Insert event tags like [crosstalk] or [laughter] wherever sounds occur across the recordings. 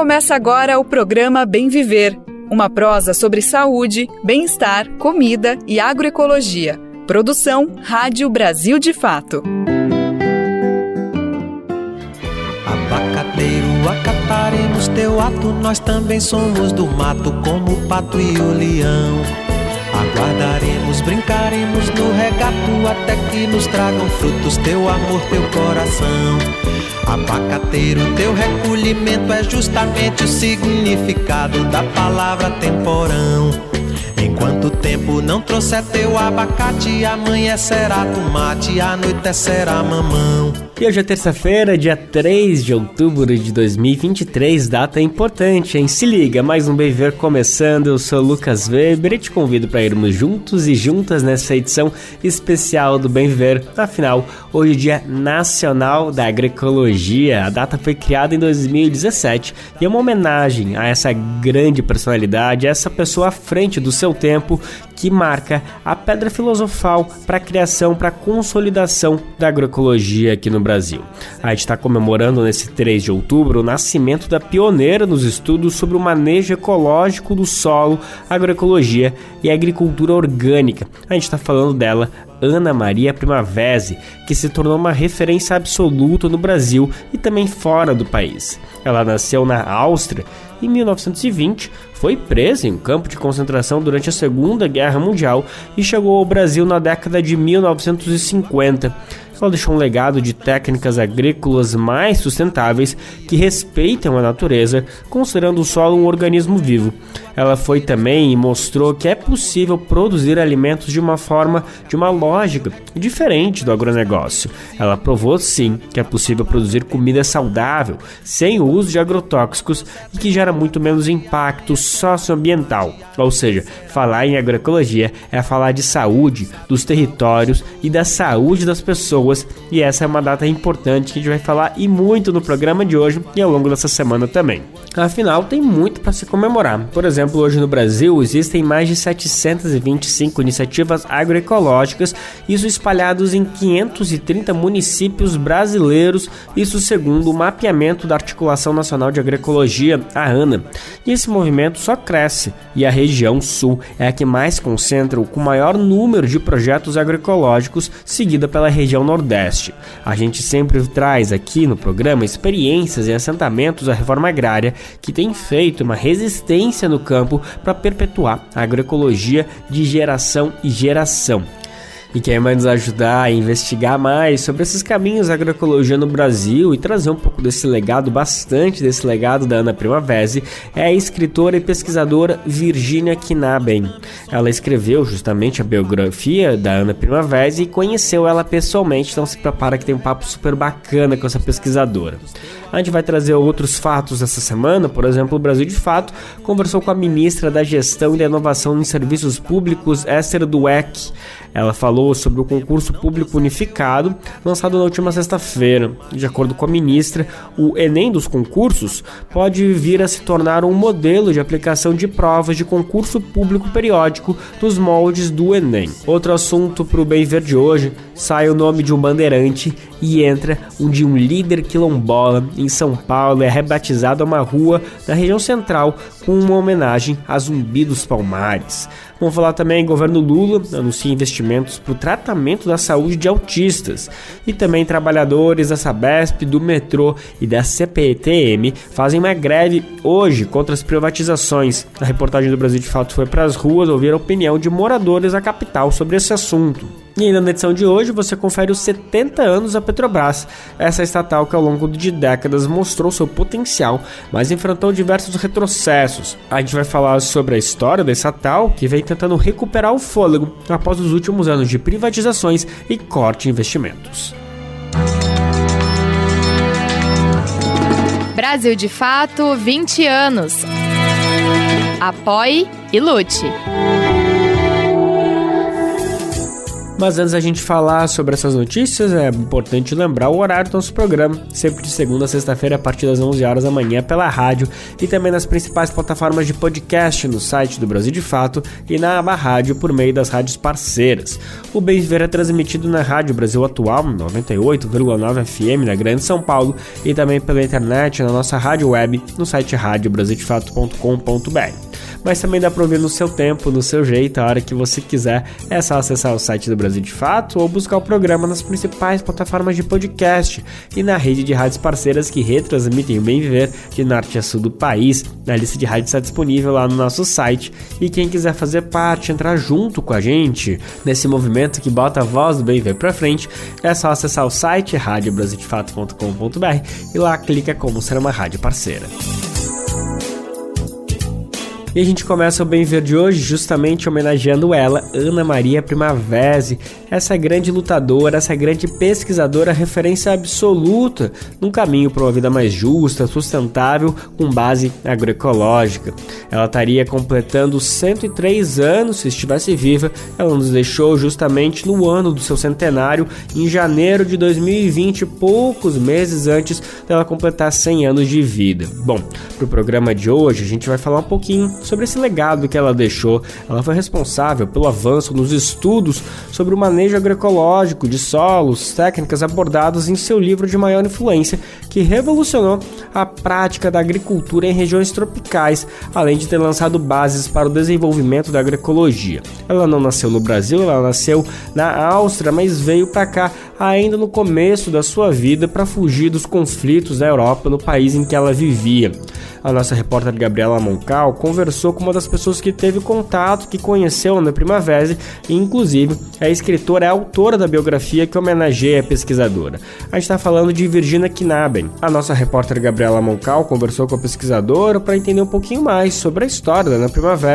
Começa agora o programa Bem Viver, uma prosa sobre saúde, bem-estar, comida e agroecologia. Produção Rádio Brasil de Fato. Abacateiro, acataremos teu ato, nós também somos do mato, como o pato e o leão. Aguardaremos, brincaremos no regato até que nos tragam frutos teu amor, teu coração. Abacateiro, teu recolhimento é justamente o significado da palavra temporão. Enquanto o tempo não trouxer teu abacate, amanhã será tomate, a noite será mamão. E hoje é terça-feira, dia 3 de outubro de 2023, data importante, hein? Se liga, mais um Bem Ver começando, eu sou Lucas Weber e te convido para irmos juntos e juntas nessa edição especial do Bem Ver. Afinal, hoje é dia nacional da agroecologia, a data foi criada em 2017 e é uma homenagem a essa grande personalidade, a essa pessoa à frente do seu tempo que marca a pedra filosofal para a criação, para a consolidação da agroecologia aqui no Brasil. A gente está comemorando nesse 3 de outubro o nascimento da pioneira nos estudos sobre o manejo ecológico do solo, agroecologia e agricultura orgânica. A gente está falando dela, Ana Maria Primavesi, que se tornou uma referência absoluta no Brasil e também fora do país. Ela nasceu na Áustria em 1920, foi presa em um campo de concentração durante a Segunda Guerra Mundial e chegou ao Brasil na década de 1950. Ela deixou um legado de técnicas agrícolas mais sustentáveis que respeitam a natureza, considerando o solo um organismo vivo. Ela foi também e mostrou que é possível produzir alimentos de uma forma, de uma lógica diferente do agronegócio. Ela provou sim que é possível produzir comida saudável, sem o uso de agrotóxicos e que gera muito menos impacto socioambiental. Ou seja, falar em agroecologia é falar de saúde dos territórios e da saúde das pessoas, e essa é uma data importante que a gente vai falar e muito no programa de hoje e ao longo dessa semana também. Afinal, tem muito para se comemorar. Por exemplo, hoje no Brasil existem mais de 725 iniciativas agroecológicas, isso espalhados em 530 municípios brasileiros, isso segundo o mapeamento da Articulação Nacional de Agroecologia, a ANA. E esse movimento só cresce, e a região sul é a que mais concentra o maior número de projetos agroecológicos, seguida pela região nordeste. A gente sempre traz aqui no programa experiências em assentamentos da reforma agrária que tem feito uma resistência no campo para perpetuar a agroecologia de geração e geração. E quem vai nos ajudar a investigar mais sobre esses caminhos da agroecologia no Brasil e trazer um pouco desse legado, bastante desse legado da Ana Primavesi, é a escritora e pesquisadora Virginia Knaben. Ela escreveu justamente a biografia da Ana Primavesi e conheceu ela pessoalmente, então se prepara que tem um papo super bacana com essa pesquisadora. A gente vai trazer outros fatos essa semana, por exemplo, o Brasil de Fato conversou com a ministra da Gestão e da Inovação em Serviços Públicos, Esther Dueck. Ela falou sobre o concurso público unificado lançado na última sexta-feira. De acordo com a ministra, o Enem dos concursos pode vir a se tornar um modelo de aplicação de provas de concurso público periódico nos moldes do Enem. Outro assunto para o Bem Verde hoje: sai o nome de um bandeirante e entra um de um líder quilombola em São Paulo. É rebatizado a uma rua da região central com uma homenagem a Zumbi dos Palmares. Vamos falar também, governo Lula anuncia investimentos para o tratamento da saúde de autistas. E também trabalhadores da Sabesp, do metrô e da CPTM fazem uma greve hoje contra as privatizações. A reportagem do Brasil de Fato foi para as ruas ouvir a opinião de moradores da capital sobre esse assunto. E ainda na edição de hoje você confere os 70 anos da Petrobras, essa estatal que ao longo de décadas mostrou seu potencial, mas enfrentou diversos retrocessos. A gente vai falar sobre a história da estatal que vem tentando recuperar o fôlego após os últimos anos de privatizações e corte de investimentos. Brasil de Fato 20 anos. Apoie e lute. Mas antes da gente falar sobre essas notícias, é importante lembrar o horário do nosso programa, sempre de segunda a sexta-feira a partir das 11 horas da manhã pela rádio e também nas principais plataformas de podcast no site do Brasil de Fato e na aba rádio por meio das rádios parceiras. O Bem Viver é transmitido na Rádio Brasil Atual, 98,9 FM na Grande São Paulo e também pela internet na nossa rádio web no site radiobrasildefato.com.br mas também dá para ouvir no seu tempo, no seu jeito, a hora que você quiser. É só acessar o site do Brasil de Fato ou buscar o programa nas principais plataformas de podcast e na rede de rádios parceiras que retransmitem o Bem Viver de norte a sul do país. A lista de rádios está disponível lá no nosso site e quem quiser fazer parte, entrar junto com a gente nesse movimento que bota a voz do Bem Viver para frente, é só acessar o site radiobrasildefato.com.br e lá clica como ser uma rádio parceira. E a gente começa o Bem Ver de hoje justamente homenageando ela, Ana Maria Primavesi, essa grande lutadora, essa grande pesquisadora, referência absoluta num caminho para uma vida mais justa, sustentável, com base agroecológica. Ela estaria completando 103 anos se estivesse viva. Ela nos deixou justamente no ano do seu centenário, em janeiro de 2020, poucos meses antes dela completar 100 anos de vida. Bom, para o programa de hoje a gente vai falar um pouquinho sobre esse legado que ela deixou. Ela foi responsável pelo avanço nos estudos sobre o manejo agroecológico de solos, técnicas abordadas em seu livro de maior influência, que revolucionou a prática da agricultura em regiões tropicais, além de ter lançado bases para o desenvolvimento da agroecologia. Ela não nasceu no Brasil, ela nasceu na Áustria, mas veio para cá ainda no começo da sua vida para fugir dos conflitos da Europa no país em que ela vivia. A nossa repórter Gabriela Moncal conversou com uma das pessoas que teve contato, que conheceu Ana Primavera e, inclusive, é escritora, é autora da biografia que homenageia a pesquisadora. A gente está falando de Virginia Knaben. A nossa repórter Gabriela Moncal conversou com a pesquisadora para entender um pouquinho mais sobre a história da Ana Primavera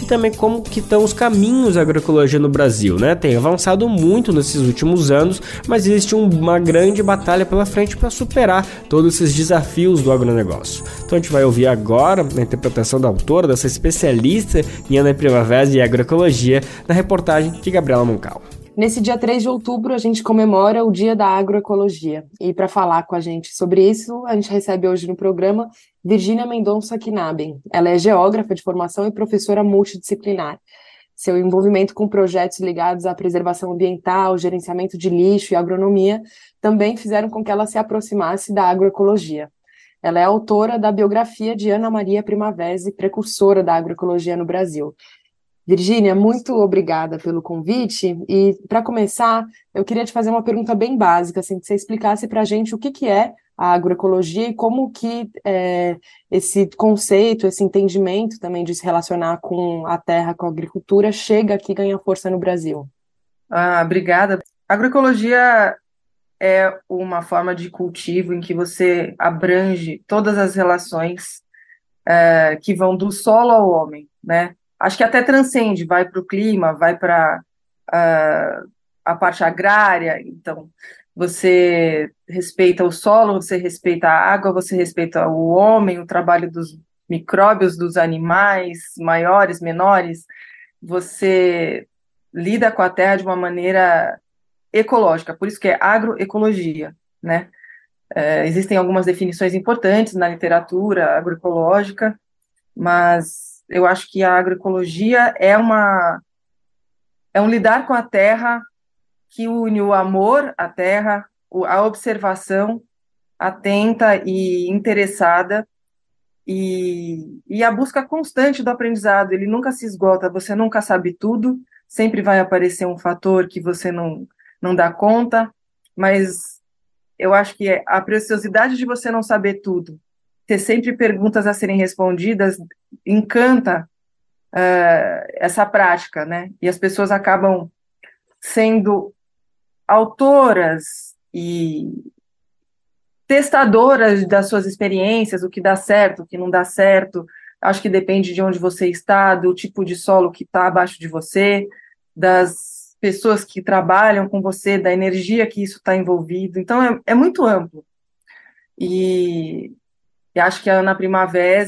e também como que estão os caminhos da agroecologia no Brasil, né? Tem avançado muito nesses últimos anos, mas existe uma grande batalha pela frente para superar todos esses desafios do agronegócio. Então a gente vai vai ouvir agora a interpretação da autora, dessa especialista em Ana Primavera e Agroecologia, na reportagem de Gabriela Moncal. Nesse dia 3 de outubro, a gente comemora o Dia da Agroecologia. E para falar com a gente sobre isso, a gente recebe hoje no programa Virginia Mendonça Knaben. Ela é geógrafa de formação e professora multidisciplinar. Seu envolvimento com projetos ligados à preservação ambiental, gerenciamento de lixo e agronomia também fizeram com que ela se aproximasse da agroecologia. Ela é autora da biografia de Ana Maria Primavesi, precursora da agroecologia no Brasil. Virgínia, muito obrigada pelo convite. E, para começar, eu queria te fazer uma pergunta bem básica, assim, que você explicasse para a gente o que, que é a agroecologia e como que é, esse conceito, esse entendimento também de se relacionar com a terra, com a agricultura, chega aqui e ganha força no Brasil. Ah, obrigada. A agroecologia é uma forma de cultivo em que você abrange todas as relações é, que vão do solo ao homem, né? Acho que até transcende, vai para o clima, vai para uh, a parte agrária, então você respeita o solo, você respeita a água, você respeita o homem, o trabalho dos micróbios, dos animais, maiores, menores, você lida com a terra de uma maneira ecológica, por isso que é agroecologia, né? É, existem algumas definições importantes na literatura agroecológica, mas eu acho que a agroecologia é uma é um lidar com a terra que une o amor à terra, a observação atenta e interessada e, e a busca constante do aprendizado. Ele nunca se esgota, você nunca sabe tudo, sempre vai aparecer um fator que você não não dá conta, mas eu acho que a preciosidade de você não saber tudo, ter sempre perguntas a serem respondidas, encanta uh, essa prática, né? E as pessoas acabam sendo autoras e testadoras das suas experiências, o que dá certo, o que não dá certo. Acho que depende de onde você está, do tipo de solo que está abaixo de você, das pessoas que trabalham com você, da energia que isso está envolvido. Então, é, é, muito amplo. E, e, acho que a Ana Primavera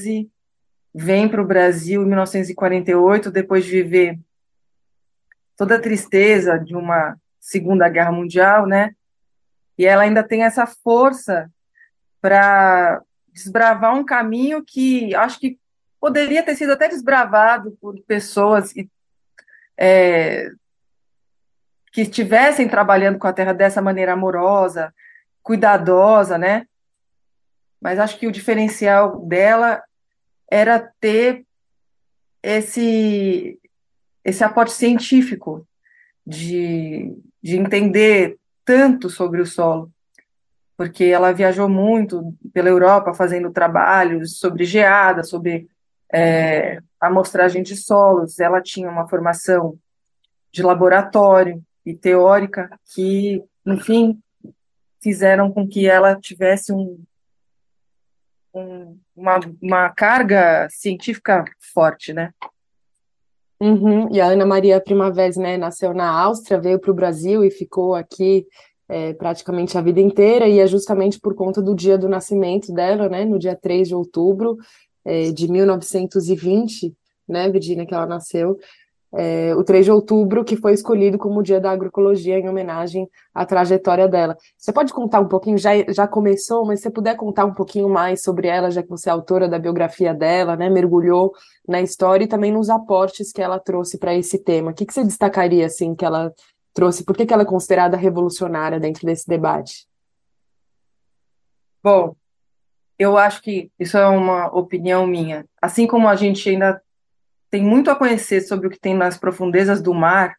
vem para o Brasil em 1948, depois de viver toda a tristeza de uma Segunda Guerra Mundial, né? E ela ainda tem essa força para desbravar um caminho que acho que poderia ter sido até desbravado por pessoas é, que estivessem trabalhando com a terra dessa maneira amorosa, cuidadosa, né? Mas acho que o diferencial dela era ter esse esse aporte científico de, de entender tanto sobre o solo, porque ela viajou muito pela Europa fazendo trabalhos sobre geada, sobre é, amostragem de solos. Ela tinha uma formação de laboratório e teórica que, enfim, fizeram com que ela tivesse um, um, uma, uma carga científica forte, né? Uhum. E a Ana Maria Primavera, né, nasceu na Áustria, veio para o Brasil e ficou aqui é, praticamente a vida inteira, e é justamente por conta do dia do nascimento dela, né, no dia 3 de outubro é, de 1920, né, Virginia, que ela nasceu, é, o 3 de outubro, que foi escolhido como o Dia da Agroecologia em homenagem à trajetória dela. Você pode contar um pouquinho, já, já começou, mas se você puder contar um pouquinho mais sobre ela, já que você é autora da biografia dela, né, mergulhou na história e também nos aportes que ela trouxe para esse tema. O que, que você destacaria, assim, que ela trouxe? Por que, que ela é considerada revolucionária dentro desse debate? Bom, eu acho que isso é uma opinião minha. Assim como a gente ainda tem muito a conhecer sobre o que tem nas profundezas do mar,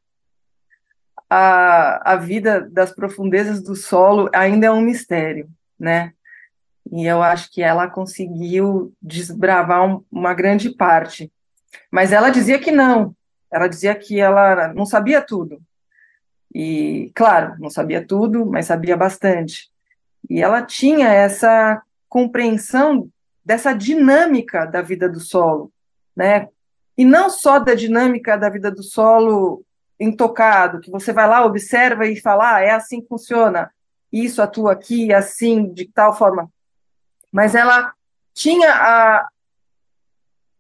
a, a vida das profundezas do solo ainda é um mistério, né? E eu acho que ela conseguiu desbravar um, uma grande parte. Mas ela dizia que não. Ela dizia que ela não sabia tudo. E, claro, não sabia tudo, mas sabia bastante. E ela tinha essa compreensão dessa dinâmica da vida do solo, né? E não só da dinâmica da vida do solo intocado, que você vai lá, observa e fala, ah, é assim que funciona, isso atua aqui, assim, de tal forma. Mas ela tinha a,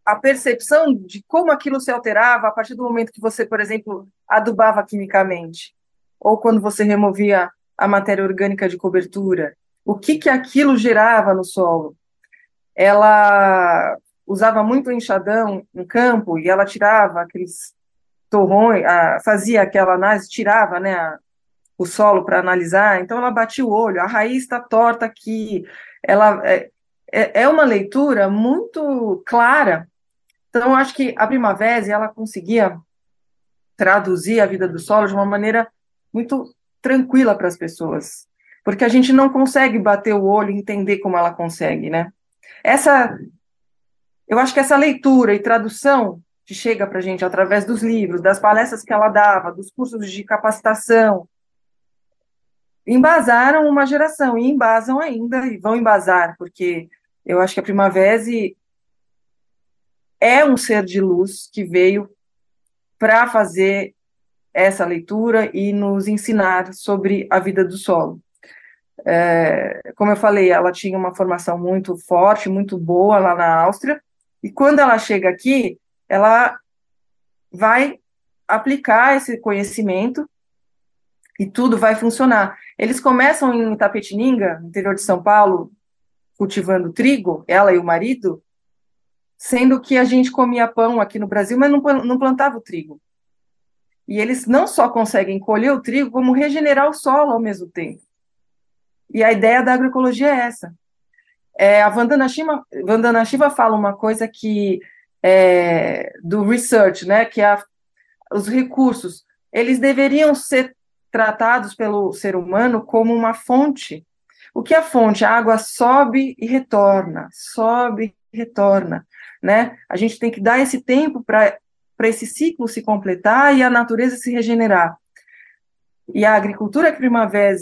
a percepção de como aquilo se alterava a partir do momento que você, por exemplo, adubava quimicamente, ou quando você removia a matéria orgânica de cobertura, o que que aquilo gerava no solo. Ela usava muito enxadão em campo e ela tirava aqueles torrões, a, fazia aquela análise, tirava né, a, o solo para analisar, então ela batia o olho, a raiz está torta aqui, ela é, é, é uma leitura muito clara, então acho que a Primavera ela conseguia traduzir a vida do solo de uma maneira muito tranquila para as pessoas, porque a gente não consegue bater o olho e entender como ela consegue, né? Essa eu acho que essa leitura e tradução que chega para a gente através dos livros, das palestras que ela dava, dos cursos de capacitação, embasaram uma geração e embasam ainda e vão embasar, porque eu acho que a Primavera é um ser de luz que veio para fazer essa leitura e nos ensinar sobre a vida do solo. É, como eu falei, ela tinha uma formação muito forte, muito boa lá na Áustria, e quando ela chega aqui, ela vai aplicar esse conhecimento e tudo vai funcionar. Eles começam em Itapetininga, interior de São Paulo, cultivando trigo, ela e o marido, sendo que a gente comia pão aqui no Brasil, mas não, não plantava o trigo. E eles não só conseguem colher o trigo, como regenerar o solo ao mesmo tempo. E a ideia da agroecologia é essa. É, a Vandana Shiva, Vandana Shiva fala uma coisa que é, do research, né, que é os recursos, eles deveriam ser tratados pelo ser humano como uma fonte. O que é a fonte? A água sobe e retorna, sobe e retorna, né? A gente tem que dar esse tempo para esse ciclo se completar e a natureza se regenerar. E a agricultura que Primavera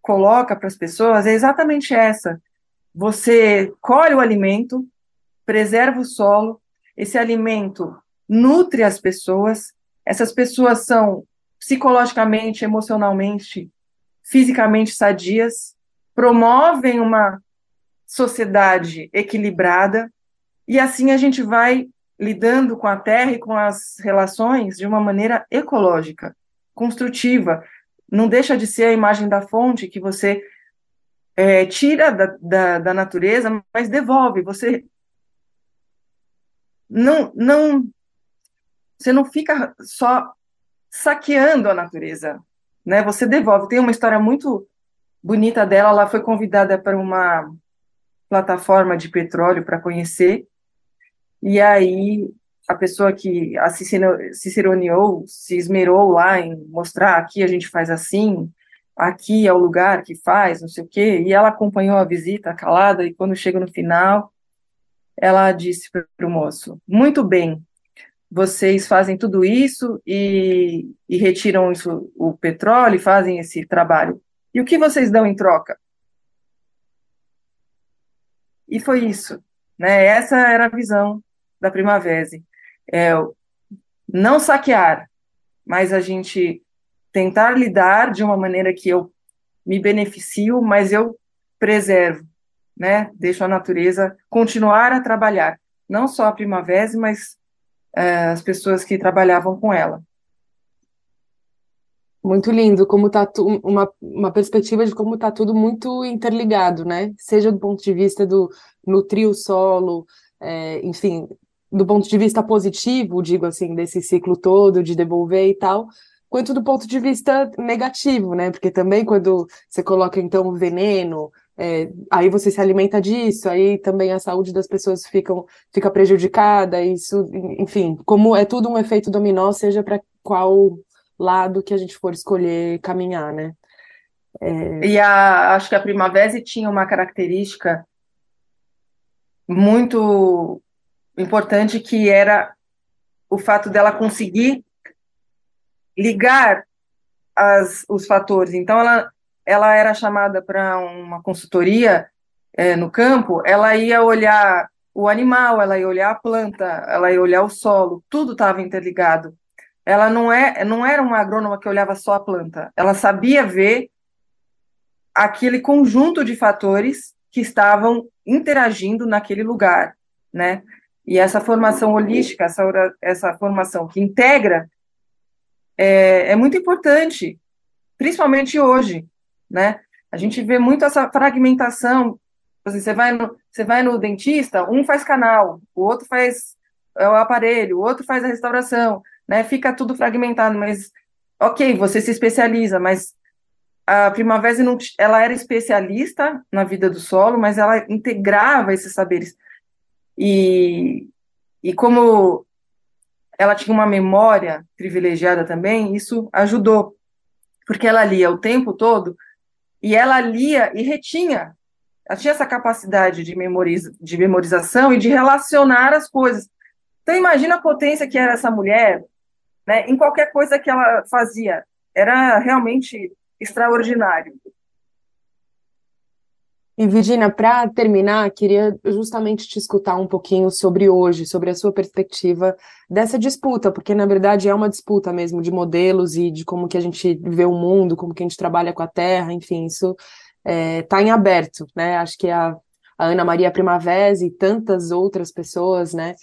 coloca para as pessoas é exatamente essa você colhe o alimento, preserva o solo, esse alimento nutre as pessoas, essas pessoas são psicologicamente, emocionalmente, fisicamente sadias, promovem uma sociedade equilibrada, e assim a gente vai lidando com a terra e com as relações de uma maneira ecológica, construtiva. Não deixa de ser a imagem da fonte que você é, tira da, da, da natureza, mas devolve. Você não, não, você não fica só saqueando a natureza, né? Você devolve. Tem uma história muito bonita dela. Ela foi convidada para uma plataforma de petróleo para conhecer. E aí a pessoa que a ciceroneou, se esmerou lá em mostrar aqui a gente faz assim, aqui é o lugar que faz, não sei o quê, e ela acompanhou a visita calada, e quando chega no final, ela disse para o moço, muito bem, vocês fazem tudo isso e, e retiram isso, o petróleo, e fazem esse trabalho, e o que vocês dão em troca? E foi isso, né, essa era a visão da Primavera, é, não saquear, mas a gente tentar lidar de uma maneira que eu me beneficio, mas eu preservo, né? Deixo a natureza continuar a trabalhar, não só a primavera, mas é, as pessoas que trabalhavam com ela. Muito lindo, como tá uma, uma perspectiva de como está tudo muito interligado, né? Seja do ponto de vista do nutrir o solo, é, enfim, do ponto de vista positivo, digo assim, desse ciclo todo de devolver e tal, quanto do ponto de vista negativo, né? Porque também quando você coloca então veneno, é, aí você se alimenta disso, aí também a saúde das pessoas ficam, fica prejudicada, isso, enfim, como é tudo um efeito dominó, seja para qual lado que a gente for escolher caminhar, né? É... E a, acho que a Primavera tinha uma característica muito importante que era o fato dela conseguir ligar as, os fatores. Então, ela, ela era chamada para uma consultoria é, no campo, ela ia olhar o animal, ela ia olhar a planta, ela ia olhar o solo, tudo estava interligado. Ela não, é, não era uma agrônoma que olhava só a planta, ela sabia ver aquele conjunto de fatores que estavam interagindo naquele lugar, né? E essa formação holística, essa, essa formação que integra, é, é muito importante, principalmente hoje, né? A gente vê muito essa fragmentação. Assim, você, vai no, você vai no dentista, um faz canal, o outro faz é, o aparelho, o outro faz a restauração, né? Fica tudo fragmentado, mas ok, você se especializa, mas a Primavera não, ela era especialista na vida do solo, mas ela integrava esses saberes. E, e como ela tinha uma memória privilegiada também, isso ajudou, porque ela lia o tempo todo e ela lia e retinha. Ela tinha essa capacidade de, memoriza, de memorização e de relacionar as coisas. Então, imagina a potência que era essa mulher, né, em qualquer coisa que ela fazia. Era realmente extraordinário. E Virginia, para terminar, queria justamente te escutar um pouquinho sobre hoje, sobre a sua perspectiva dessa disputa, porque na verdade é uma disputa mesmo de modelos e de como que a gente vê o mundo, como que a gente trabalha com a terra, enfim, isso está é, tá em aberto, né? Acho que a, a Ana Maria Primavera e tantas outras pessoas, né,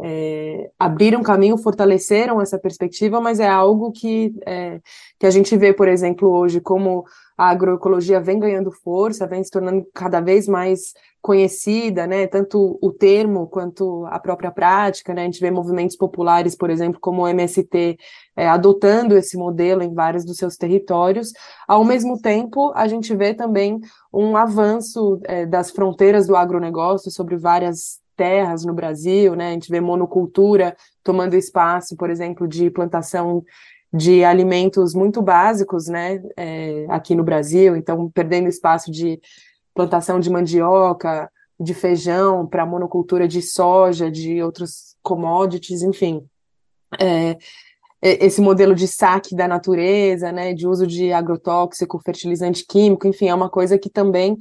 é, abriram caminho, fortaleceram essa perspectiva, mas é algo que, é, que a gente vê, por exemplo, hoje, como a agroecologia vem ganhando força, vem se tornando cada vez mais conhecida, né, tanto o termo quanto a própria prática, né, a gente vê movimentos populares, por exemplo, como o MST, é, adotando esse modelo em vários dos seus territórios, ao mesmo tempo, a gente vê também um avanço é, das fronteiras do agronegócio sobre várias terras no Brasil, né? A gente vê monocultura tomando espaço, por exemplo, de plantação de alimentos muito básicos, né? É, aqui no Brasil, então perdendo espaço de plantação de mandioca, de feijão para monocultura de soja, de outros commodities, enfim. É, esse modelo de saque da natureza, né, de uso de agrotóxico, fertilizante químico, enfim, é uma coisa que também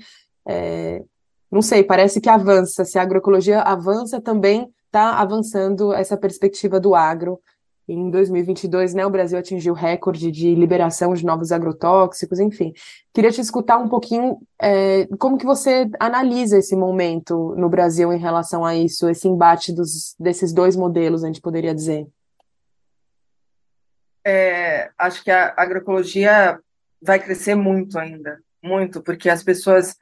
é, não sei, parece que avança. Se a agroecologia avança, também está avançando essa perspectiva do agro. Em 2022, né, o Brasil atingiu recorde de liberação de novos agrotóxicos, enfim. Queria te escutar um pouquinho é, como que você analisa esse momento no Brasil em relação a isso, esse embate dos, desses dois modelos, a gente poderia dizer. É, acho que a agroecologia vai crescer muito ainda, muito, porque as pessoas,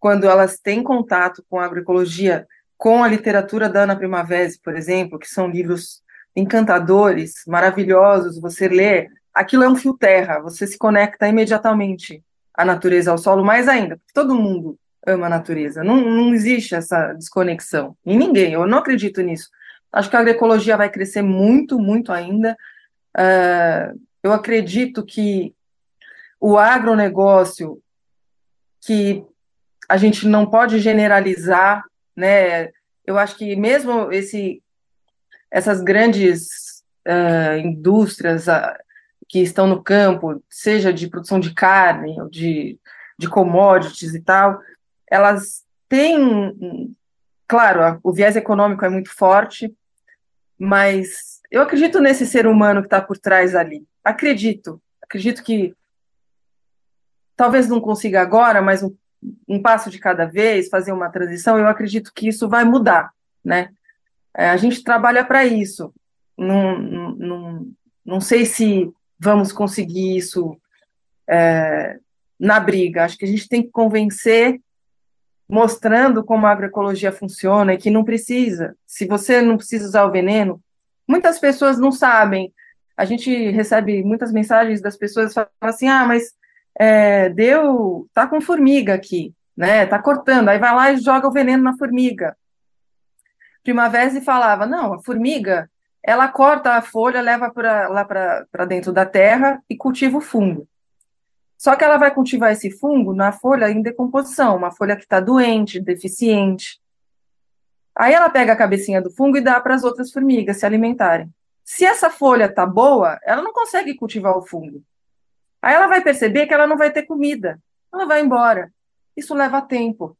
quando elas têm contato com a agroecologia, com a literatura da Ana Primavera, por exemplo, que são livros encantadores, maravilhosos, você lê, aquilo é um fio terra, você se conecta imediatamente à natureza, ao solo, mais ainda, porque todo mundo ama a natureza, não, não existe essa desconexão, em ninguém, eu não acredito nisso. Acho que a agroecologia vai crescer muito, muito ainda. Uh, eu acredito que o agronegócio, que a gente não pode generalizar, né? Eu acho que mesmo esse essas grandes uh, indústrias uh, que estão no campo, seja de produção de carne ou de, de commodities e tal, elas têm, claro, o viés econômico é muito forte, mas eu acredito nesse ser humano que está por trás ali. Acredito, acredito que talvez não consiga agora, mas um, um passo de cada vez, fazer uma transição, eu acredito que isso vai mudar, né? É, a gente trabalha para isso. Não, não, não sei se vamos conseguir isso é, na briga. Acho que a gente tem que convencer, mostrando como a agroecologia funciona e que não precisa. Se você não precisa usar o veneno, muitas pessoas não sabem. A gente recebe muitas mensagens das pessoas falando assim: ah, mas é, deu, tá com formiga aqui, né? Tá cortando. Aí vai lá e joga o veneno na formiga. Primavera falava: não, a formiga ela corta a folha, leva pra, lá para dentro da terra e cultiva o fungo. Só que ela vai cultivar esse fungo na folha em decomposição, uma folha que está doente, deficiente. Aí ela pega a cabecinha do fungo e dá para as outras formigas se alimentarem. Se essa folha está boa, ela não consegue cultivar o fungo. Aí ela vai perceber que ela não vai ter comida. Ela vai embora. Isso leva tempo.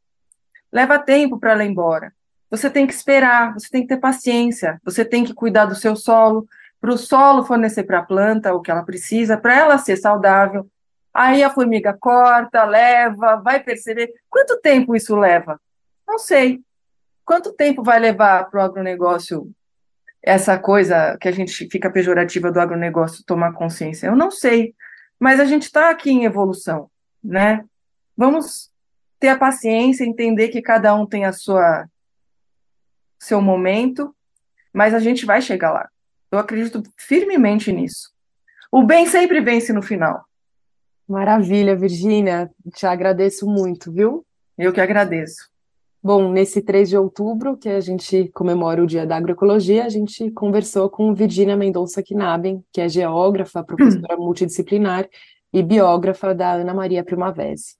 Leva tempo para ela ir embora. Você tem que esperar, você tem que ter paciência, você tem que cuidar do seu solo, para o solo fornecer para a planta o que ela precisa, para ela ser saudável. Aí a formiga corta, leva, vai perceber. Quanto tempo isso leva? Não sei. Quanto tempo vai levar para o agronegócio essa coisa que a gente fica pejorativa do agronegócio tomar consciência? Eu não sei. Mas a gente está aqui em evolução, né? Vamos ter a paciência, entender que cada um tem a sua seu momento, mas a gente vai chegar lá. Eu acredito firmemente nisso. O bem sempre vence no final. Maravilha, Virgínia. Te agradeço muito, viu? Eu que agradeço. Bom, nesse 3 de outubro, que a gente comemora o Dia da Agroecologia, a gente conversou com Virgínia Mendonça Knaben, que é geógrafa, professora [clears throat] multidisciplinar e biógrafa da Ana Maria Primavesi.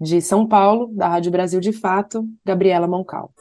De São Paulo, da Rádio Brasil de Fato, Gabriela Moncal.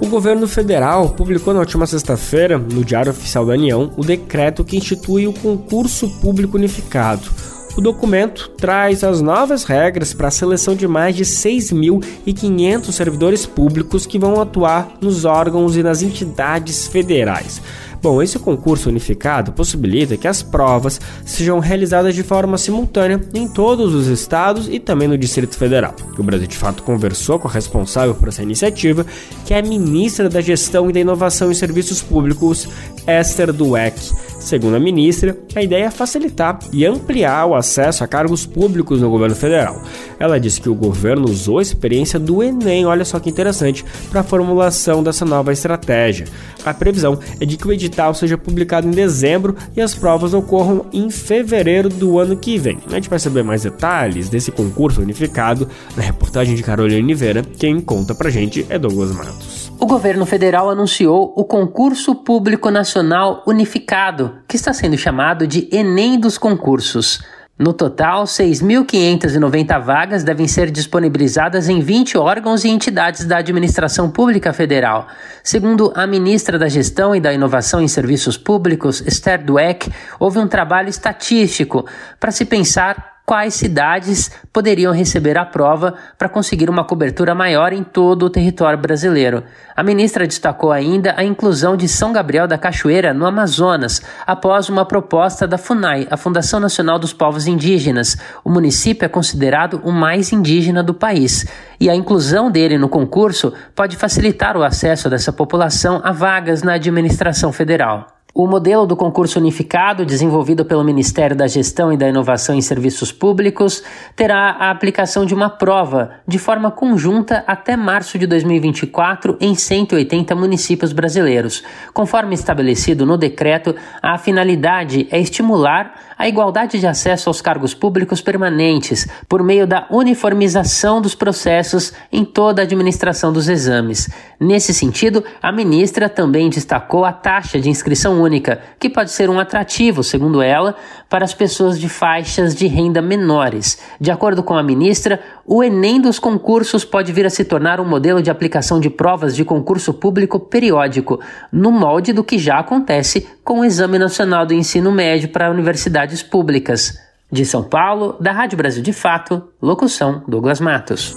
O governo federal publicou na última sexta-feira, no Diário Oficial da União, o decreto que institui o concurso público unificado. O documento traz as novas regras para a seleção de mais de 6.500 servidores públicos que vão atuar nos órgãos e nas entidades federais. Bom, esse concurso unificado possibilita que as provas sejam realizadas de forma simultânea em todos os estados e também no Distrito Federal. O Brasil de fato conversou com a responsável por essa iniciativa, que é a ministra da Gestão e da Inovação em Serviços Públicos, Esther Dueck. Segundo a ministra, a ideia é facilitar e ampliar o acesso a cargos públicos no governo federal. Ela disse que o governo usou a experiência do Enem, olha só que interessante, para a formulação dessa nova estratégia. A previsão é de que o edital seja publicado em dezembro e as provas ocorram em fevereiro do ano que vem. A gente vai saber mais detalhes desse concurso unificado na reportagem de Carolina Oliveira. Quem conta pra gente é Douglas Matos. O governo federal anunciou o Concurso Público Nacional Unificado, que está sendo chamado de Enem dos Concursos. No total, 6.590 vagas devem ser disponibilizadas em 20 órgãos e entidades da administração pública federal. Segundo a ministra da Gestão e da Inovação em Serviços Públicos, Esther Dweck, houve um trabalho estatístico para se pensar quais cidades poderiam receber a prova para conseguir uma cobertura maior em todo o território brasileiro. A ministra destacou ainda a inclusão de São Gabriel da Cachoeira no Amazonas, após uma proposta da FUNAI, a Fundação Nacional dos Povos Indígenas. O município é considerado o mais indígena do país, e a inclusão dele no concurso pode facilitar o acesso dessa população a vagas na administração federal. O modelo do concurso unificado, desenvolvido pelo Ministério da Gestão e da Inovação em Serviços Públicos, terá a aplicação de uma prova de forma conjunta até março de 2024 em 180 municípios brasileiros. Conforme estabelecido no decreto, a finalidade é estimular a igualdade de acesso aos cargos públicos permanentes por meio da uniformização dos processos em toda a administração dos exames. Nesse sentido, a ministra também destacou a taxa de inscrição única, que pode ser um atrativo, segundo ela, para as pessoas de faixas de renda menores. De acordo com a ministra, o Enem dos concursos pode vir a se tornar um modelo de aplicação de provas de concurso público periódico, no molde do que já acontece com o Exame Nacional do Ensino Médio para universidades públicas. De São Paulo, da Rádio Brasil de Fato, locução Douglas Matos.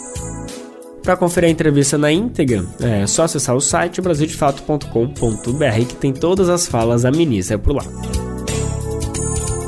Para conferir a entrevista na íntegra, é só acessar o site brasildefato.com.br que tem todas as falas da ministra por lá.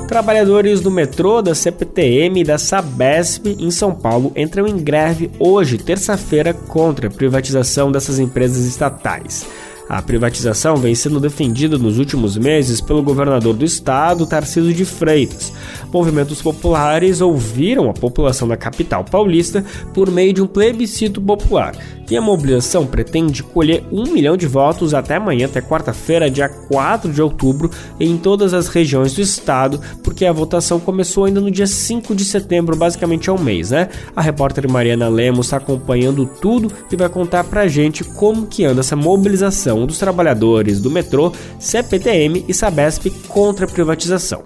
Trabalhadores do metrô, da CPTM e da Sabesp em São Paulo entram em greve hoje, terça-feira, contra a privatização dessas empresas estatais. A privatização vem sendo defendida nos últimos meses pelo governador do estado, Tarcísio de Freitas. Movimentos populares ouviram a população da capital paulista por meio de um plebiscito popular. E a mobilização pretende colher um milhão de votos até amanhã, até quarta-feira, dia 4 de outubro, em todas as regiões do estado, porque a votação começou ainda no dia 5 de setembro, basicamente um mês, né? A repórter Mariana Lemos está acompanhando tudo e vai contar pra gente como que anda essa mobilização dos Trabalhadores do Metrô, CPTM e Sabesp contra a privatização.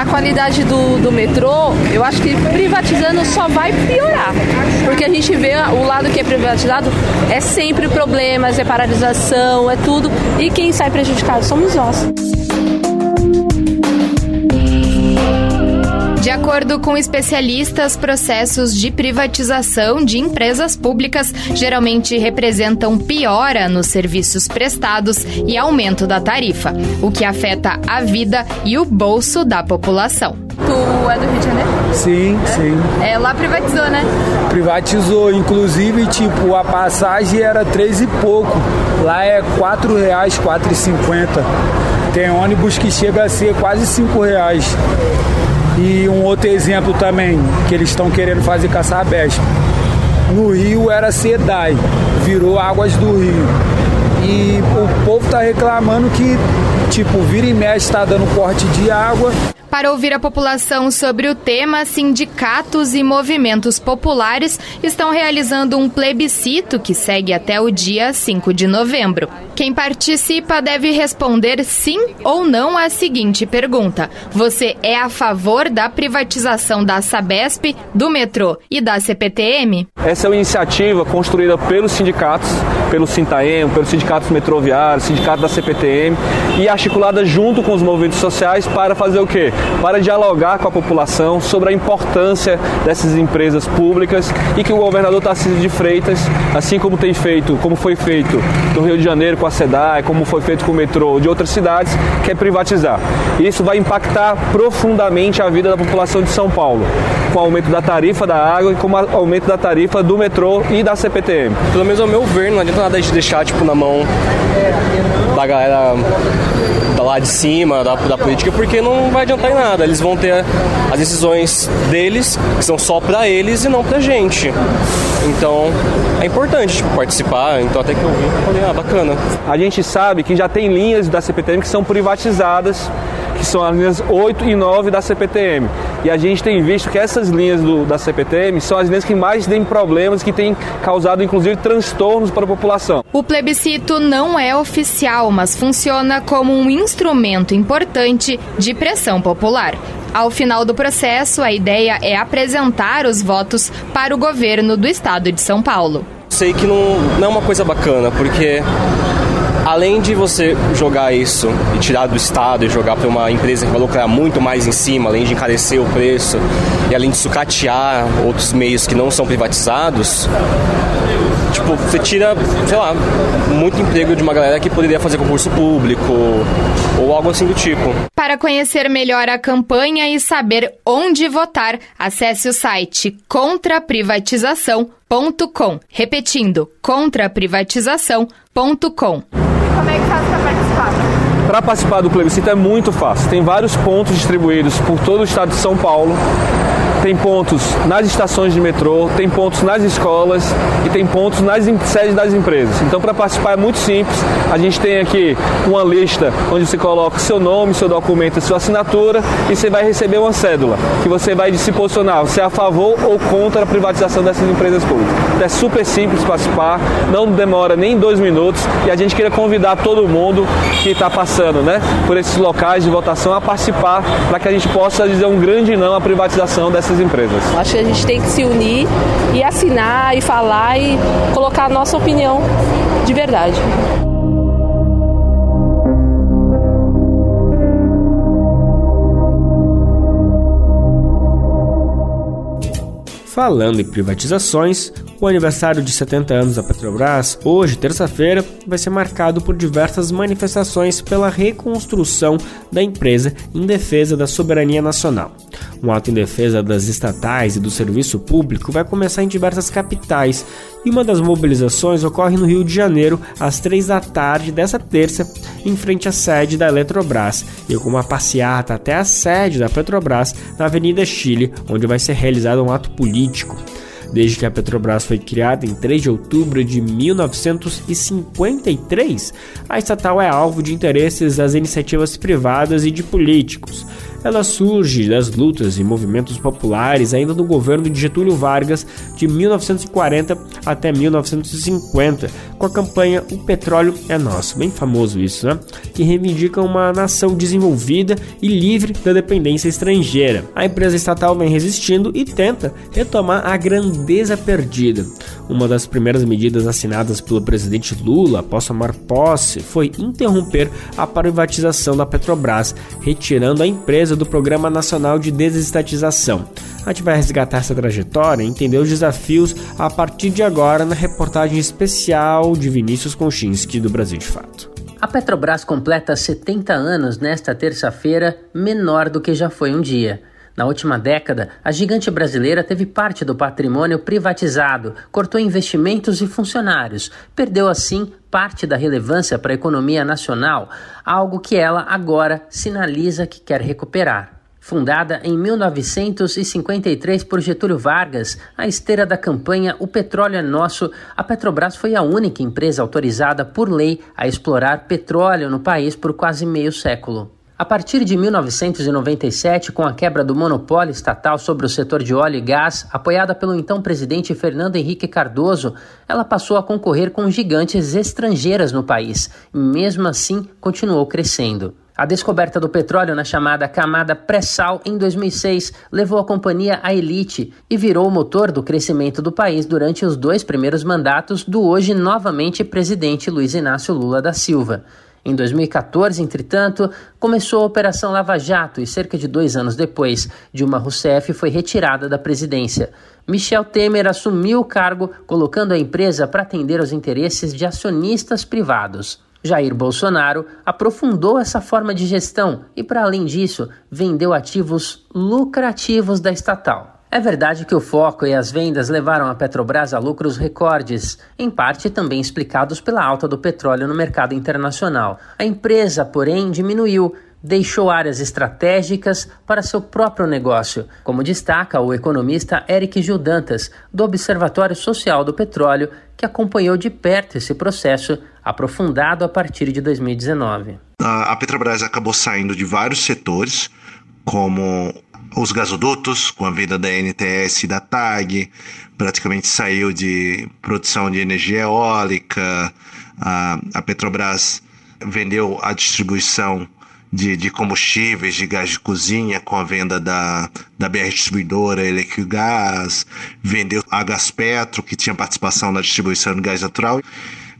a qualidade do, do metrô, eu acho que privatizando só vai piorar. Porque a gente vê o lado que é privatizado é sempre problemas, é paralisação, é tudo. E quem sai prejudicado somos nós. De acordo com especialistas, processos de privatização de empresas públicas geralmente representam piora nos serviços prestados e aumento da tarifa, o que afeta a vida e o bolso da população. Tu é do Rio de Janeiro? Sim, é? sim. É, lá privatizou, né? Privatizou, inclusive, tipo, a passagem era três e pouco. Lá é quatro reais, quatro e cinquenta. Tem ônibus que chega a ser quase cinco reais. E um outro exemplo também, que eles estão querendo fazer com a Sabesp. No Rio era SEDAI, virou Águas do Rio. E o povo está reclamando que, tipo, vira e mexe está dando corte de água. Para ouvir a população sobre o tema, sindicatos e movimentos populares estão realizando um plebiscito que segue até o dia 5 de novembro. Quem participa deve responder sim ou não à seguinte pergunta: Você é a favor da privatização da Sabesp, do metrô e da CPTM? Essa é uma iniciativa construída pelos sindicatos, pelo Sintaem, pelos sindicatos metroviários, sindicato da CPTM e articulada junto com os movimentos sociais para fazer o quê? Para dialogar com a população sobre a importância dessas empresas públicas e que o governador Tarcísio de Freitas, assim como tem feito, como foi feito no Rio de Janeiro com a SEDAI, como foi feito com o metrô de outras cidades, quer privatizar. Isso vai impactar profundamente a vida da população de São Paulo, com o aumento da tarifa da água e com o aumento da tarifa do metrô e da CPTM. Pelo menos ao meu ver, não adianta nada de deixar tipo na mão da galera lá de cima, da, da política, porque não vai adiantar em nada. Eles vão ter as decisões deles, que são só para eles e não pra gente. Então é importante tipo, participar, então até que eu vi, falei, ah, bacana. A gente sabe que já tem linhas da CPTM que são privatizadas que são as linhas 8 e 9 da CPTM. E a gente tem visto que essas linhas do, da CPTM são as linhas que mais têm problemas, que têm causado inclusive transtornos para a população. O plebiscito não é oficial, mas funciona como um instrumento importante de pressão popular. Ao final do processo, a ideia é apresentar os votos para o governo do estado de São Paulo. Sei que não, não é uma coisa bacana, porque além de você jogar isso e tirar do Estado e jogar para uma empresa que vai lucrar muito mais em cima, além de encarecer o preço e além de sucatear outros meios que não são privatizados, tipo, você tira, sei lá, muito emprego de uma galera que poderia fazer concurso público ou algo assim do tipo. Para conhecer melhor a campanha e saber onde votar, acesse o site contraprivatização.com. Repetindo, contraprivatização.com. Para participar do plebiscito é muito fácil. Tem vários pontos distribuídos por todo o estado de São Paulo tem pontos nas estações de metrô, tem pontos nas escolas e tem pontos nas sedes das empresas. Então, para participar é muito simples. A gente tem aqui uma lista onde você coloca seu nome, seu documento, sua assinatura e você vai receber uma cédula que você vai se posicionar se é a favor ou contra a privatização dessas empresas públicas. Então, é super simples participar, não demora nem dois minutos e a gente queria convidar todo mundo que está passando, né, por esses locais de votação a participar para que a gente possa dizer um grande não à privatização dessas essas empresas. Acho que a gente tem que se unir e assinar e falar e colocar a nossa opinião de verdade. Falando em privatizações, o aniversário de 70 anos da Petrobras, hoje, terça-feira, vai ser marcado por diversas manifestações pela reconstrução da empresa em defesa da soberania nacional. Um ato em defesa das estatais e do serviço público vai começar em diversas capitais e uma das mobilizações ocorre no Rio de Janeiro às três da tarde dessa terça, em frente à sede da Eletrobras e com uma passeata até a sede da Petrobras na Avenida Chile, onde vai ser realizado um ato político. Desde que a Petrobras foi criada em 3 de outubro de 1953, a estatal é alvo de interesses das iniciativas privadas e de políticos. Ela surge das lutas e movimentos populares ainda no governo de Getúlio Vargas de 1940 até 1950, com a campanha O Petróleo é Nosso, bem famoso isso, né? Que reivindica uma nação desenvolvida e livre da dependência estrangeira. A empresa estatal vem resistindo e tenta retomar a grandeza perdida. Uma das primeiras medidas assinadas pelo presidente Lula após tomar posse foi interromper a privatização da Petrobras, retirando a empresa do Programa Nacional de Desestatização. A gente vai resgatar essa trajetória e entender os desafios a partir de agora na reportagem especial de Vinícius Konchinski do Brasil de Fato. A Petrobras completa 70 anos nesta terça-feira, menor do que já foi um dia. Na última década, a gigante brasileira teve parte do patrimônio privatizado, cortou investimentos e funcionários, perdeu assim parte da relevância para a economia nacional, algo que ela agora sinaliza que quer recuperar. Fundada em 1953 por Getúlio Vargas, a esteira da campanha O Petróleo é Nosso, a Petrobras foi a única empresa autorizada por lei a explorar petróleo no país por quase meio século. A partir de 1997, com a quebra do monopólio estatal sobre o setor de óleo e gás, apoiada pelo então presidente Fernando Henrique Cardoso, ela passou a concorrer com gigantes estrangeiras no país e, mesmo assim, continuou crescendo. A descoberta do petróleo na chamada camada pré-sal em 2006 levou a companhia à elite e virou o motor do crescimento do país durante os dois primeiros mandatos do hoje novamente presidente Luiz Inácio Lula da Silva. Em 2014, entretanto, começou a Operação Lava Jato e cerca de dois anos depois, Dilma Rousseff foi retirada da presidência. Michel Temer assumiu o cargo, colocando a empresa para atender aos interesses de acionistas privados. Jair Bolsonaro aprofundou essa forma de gestão e, para além disso, vendeu ativos lucrativos da estatal. É verdade que o foco e as vendas levaram a Petrobras a lucros recordes, em parte também explicados pela alta do petróleo no mercado internacional. A empresa, porém, diminuiu, deixou áreas estratégicas para seu próprio negócio, como destaca o economista Eric Gil Dantas, do Observatório Social do Petróleo, que acompanhou de perto esse processo, aprofundado a partir de 2019. A Petrobras acabou saindo de vários setores, como os gasodutos, com a venda da NTS e da TAG, praticamente saiu de produção de energia eólica, a, a Petrobras vendeu a distribuição de, de, combustíveis, de gás de cozinha, com a venda da, da BR Distribuidora Gás, vendeu a Gaspetro, que tinha participação na distribuição de gás natural.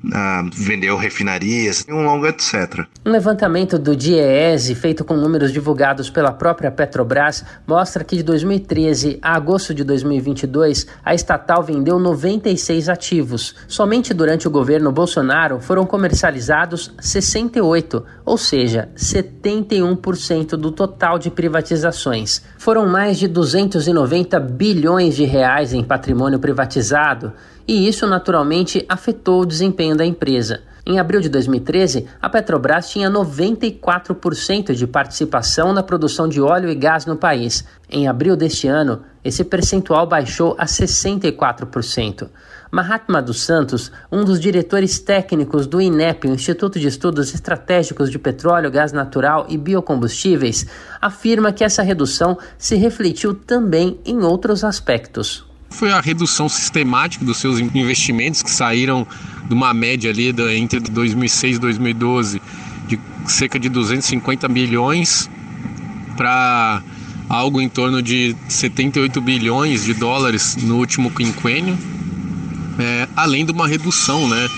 Uh, vendeu refinarias, um longo etc. Um levantamento do DIEESE, feito com números divulgados pela própria Petrobras, mostra que de 2013 a agosto de 2022, a estatal vendeu 96 ativos. Somente durante o governo Bolsonaro foram comercializados 68, ou seja, 71% do total de privatizações. Foram mais de 290 bilhões de reais em patrimônio privatizado, e isso naturalmente afetou o desempenho da empresa. Em abril de 2013, a Petrobras tinha 94% de participação na produção de óleo e gás no país. Em abril deste ano, esse percentual baixou a 64%. Mahatma dos Santos, um dos diretores técnicos do INEP, Instituto de Estudos Estratégicos de Petróleo, Gás Natural e Biocombustíveis, afirma que essa redução se refletiu também em outros aspectos. Foi a redução sistemática dos seus investimentos que saíram de uma média ali entre 2006 e 2012 de cerca de 250 bilhões para algo em torno de 78 bilhões de dólares no último quinquênio. É, além de uma redução né,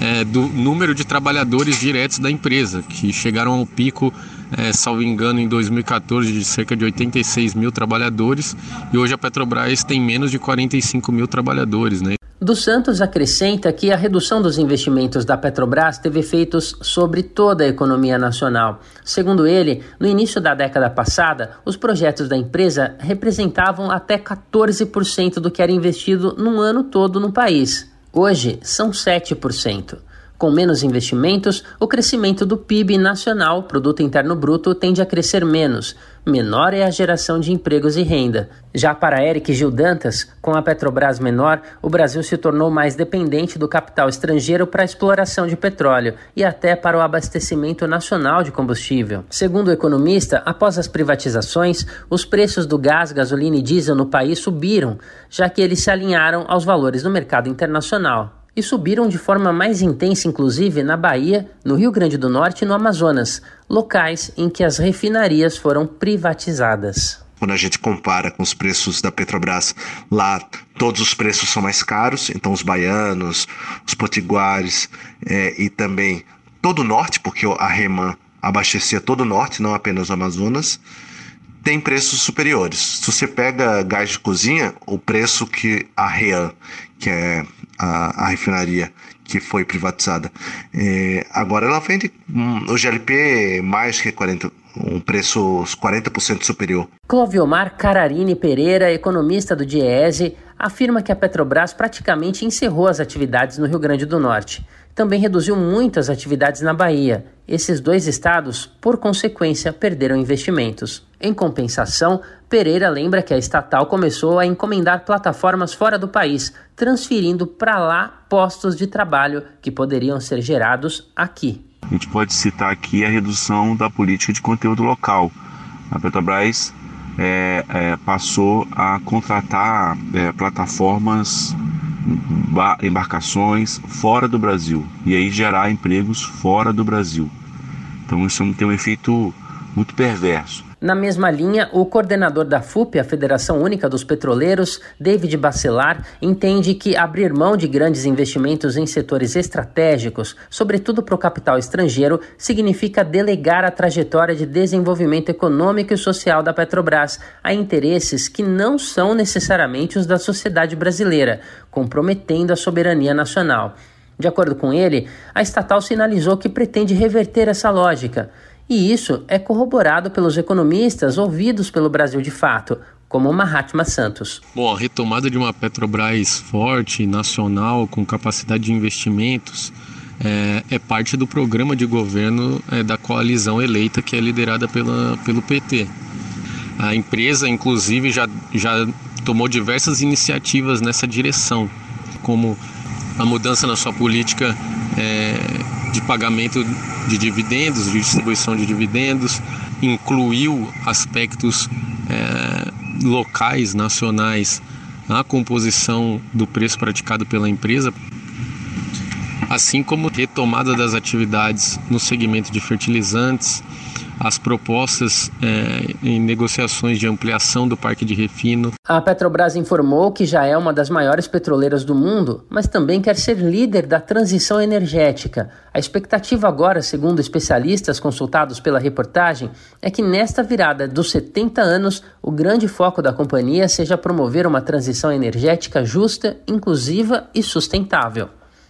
é, do número de trabalhadores diretos da empresa, que chegaram ao pico, é, salvo engano, em 2014 de cerca de 86 mil trabalhadores, e hoje a Petrobras tem menos de 45 mil trabalhadores. Né? Dos Santos acrescenta que a redução dos investimentos da Petrobras teve efeitos sobre toda a economia nacional. Segundo ele, no início da década passada, os projetos da empresa representavam até 14% do que era investido num ano todo no país. Hoje, são 7%. Com menos investimentos, o crescimento do PIB nacional, produto interno bruto, tende a crescer menos. Menor é a geração de empregos e renda. Já para Eric Gil Dantas, com a Petrobras menor, o Brasil se tornou mais dependente do capital estrangeiro para a exploração de petróleo e até para o abastecimento nacional de combustível. Segundo o economista, após as privatizações, os preços do gás, gasolina e diesel no país subiram, já que eles se alinharam aos valores do mercado internacional e subiram de forma mais intensa, inclusive, na Bahia, no Rio Grande do Norte e no Amazonas, locais em que as refinarias foram privatizadas. Quando a gente compara com os preços da Petrobras, lá todos os preços são mais caros, então os baianos, os potiguares é, e também todo o norte, porque a Reman abastecia todo o norte, não apenas o Amazonas, tem preços superiores. Se você pega gás de cozinha, o preço que a REAN, que é a, a refinaria que foi privatizada. É, agora ela vende o GLP mais que 40, um preço 40% superior. Cloviomar Cararini Pereira, economista do DIEESE, afirma que a Petrobras praticamente encerrou as atividades no Rio Grande do Norte. Também reduziu muito as atividades na Bahia. Esses dois estados, por consequência, perderam investimentos. Em compensação, Pereira lembra que a estatal começou a encomendar plataformas fora do país, transferindo para lá postos de trabalho que poderiam ser gerados aqui. A gente pode citar aqui a redução da política de conteúdo local. A Petrobras é, é, passou a contratar é, plataformas, embarcações fora do Brasil e aí gerar empregos fora do Brasil. Então isso tem um efeito muito perverso. Na mesma linha, o coordenador da FUP, a Federação Única dos Petroleiros, David Bacelar, entende que abrir mão de grandes investimentos em setores estratégicos, sobretudo para o capital estrangeiro, significa delegar a trajetória de desenvolvimento econômico e social da Petrobras a interesses que não são necessariamente os da sociedade brasileira, comprometendo a soberania nacional. De acordo com ele, a estatal sinalizou que pretende reverter essa lógica. E isso é corroborado pelos economistas ouvidos pelo Brasil de fato, como Mahatma Santos. Bom, a retomada de uma Petrobras forte, nacional, com capacidade de investimentos, é, é parte do programa de governo é, da coalizão eleita que é liderada pela, pelo PT. A empresa, inclusive, já, já tomou diversas iniciativas nessa direção, como a mudança na sua política é, de pagamento de dividendos, de distribuição de dividendos, incluiu aspectos é, locais, nacionais, na composição do preço praticado pela empresa, assim como retomada das atividades no segmento de fertilizantes, as propostas é, em negociações de ampliação do parque de refino. A Petrobras informou que já é uma das maiores petroleiras do mundo, mas também quer ser líder da transição energética. A expectativa agora, segundo especialistas consultados pela reportagem, é que nesta virada dos 70 anos, o grande foco da companhia seja promover uma transição energética justa, inclusiva e sustentável.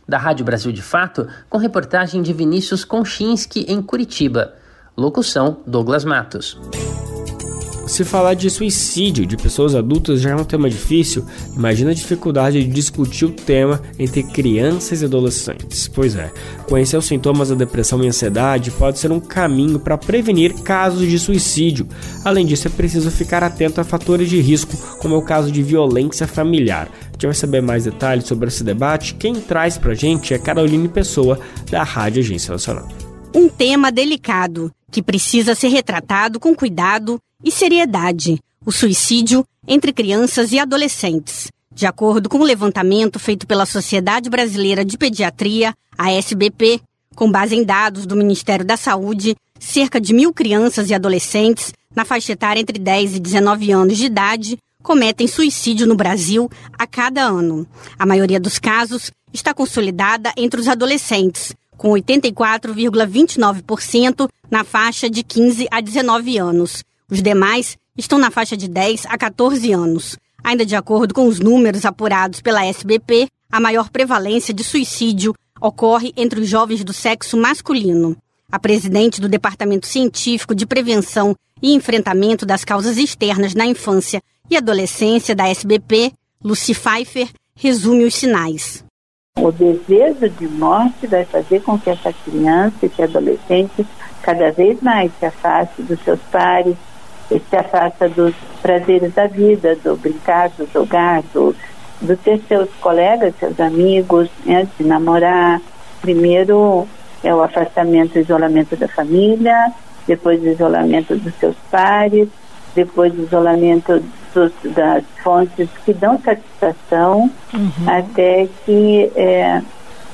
Da Rádio Brasil de Fato, com reportagem de Vinícius Konchinski em Curitiba. Locução: Douglas Matos. Se falar de suicídio de pessoas adultas já é um tema difícil, imagina a dificuldade de discutir o tema entre crianças e adolescentes. Pois é, conhecer os sintomas da depressão e ansiedade pode ser um caminho para prevenir casos de suicídio. Além disso, é preciso ficar atento a fatores de risco, como é o caso de violência familiar. Gente vai saber mais detalhes sobre esse debate. Quem traz pra gente é Caroline Pessoa, da Rádio Agência Nacional. Um tema delicado que precisa ser retratado com cuidado e seriedade: o suicídio entre crianças e adolescentes. De acordo com o um levantamento feito pela Sociedade Brasileira de Pediatria, a SBP, com base em dados do Ministério da Saúde, cerca de mil crianças e adolescentes na faixa etária entre 10 e 19 anos de idade cometem suicídio no Brasil a cada ano. A maioria dos casos está consolidada entre os adolescentes, com 84,29% na faixa de 15 a 19 anos. Os demais estão na faixa de 10 a 14 anos. Ainda de acordo com os números apurados pela SBP, a maior prevalência de suicídio ocorre entre os jovens do sexo masculino. A presidente do Departamento Científico de Prevenção e Enfrentamento das Causas Externas na Infância e Adolescência da SBP, Lucy Pfeiffer, resume os sinais. O desejo de morte vai fazer com que essa criança, esse adolescente, cada vez mais se afaste dos seus pares, se afasta dos prazeres da vida, do brincar, do jogar, do, do ter seus colegas, seus amigos, né, de namorar. Primeiro é o afastamento, o isolamento da família, depois o isolamento dos seus pares, depois o isolamento dos, das fontes que dão satisfação, uhum. até que é,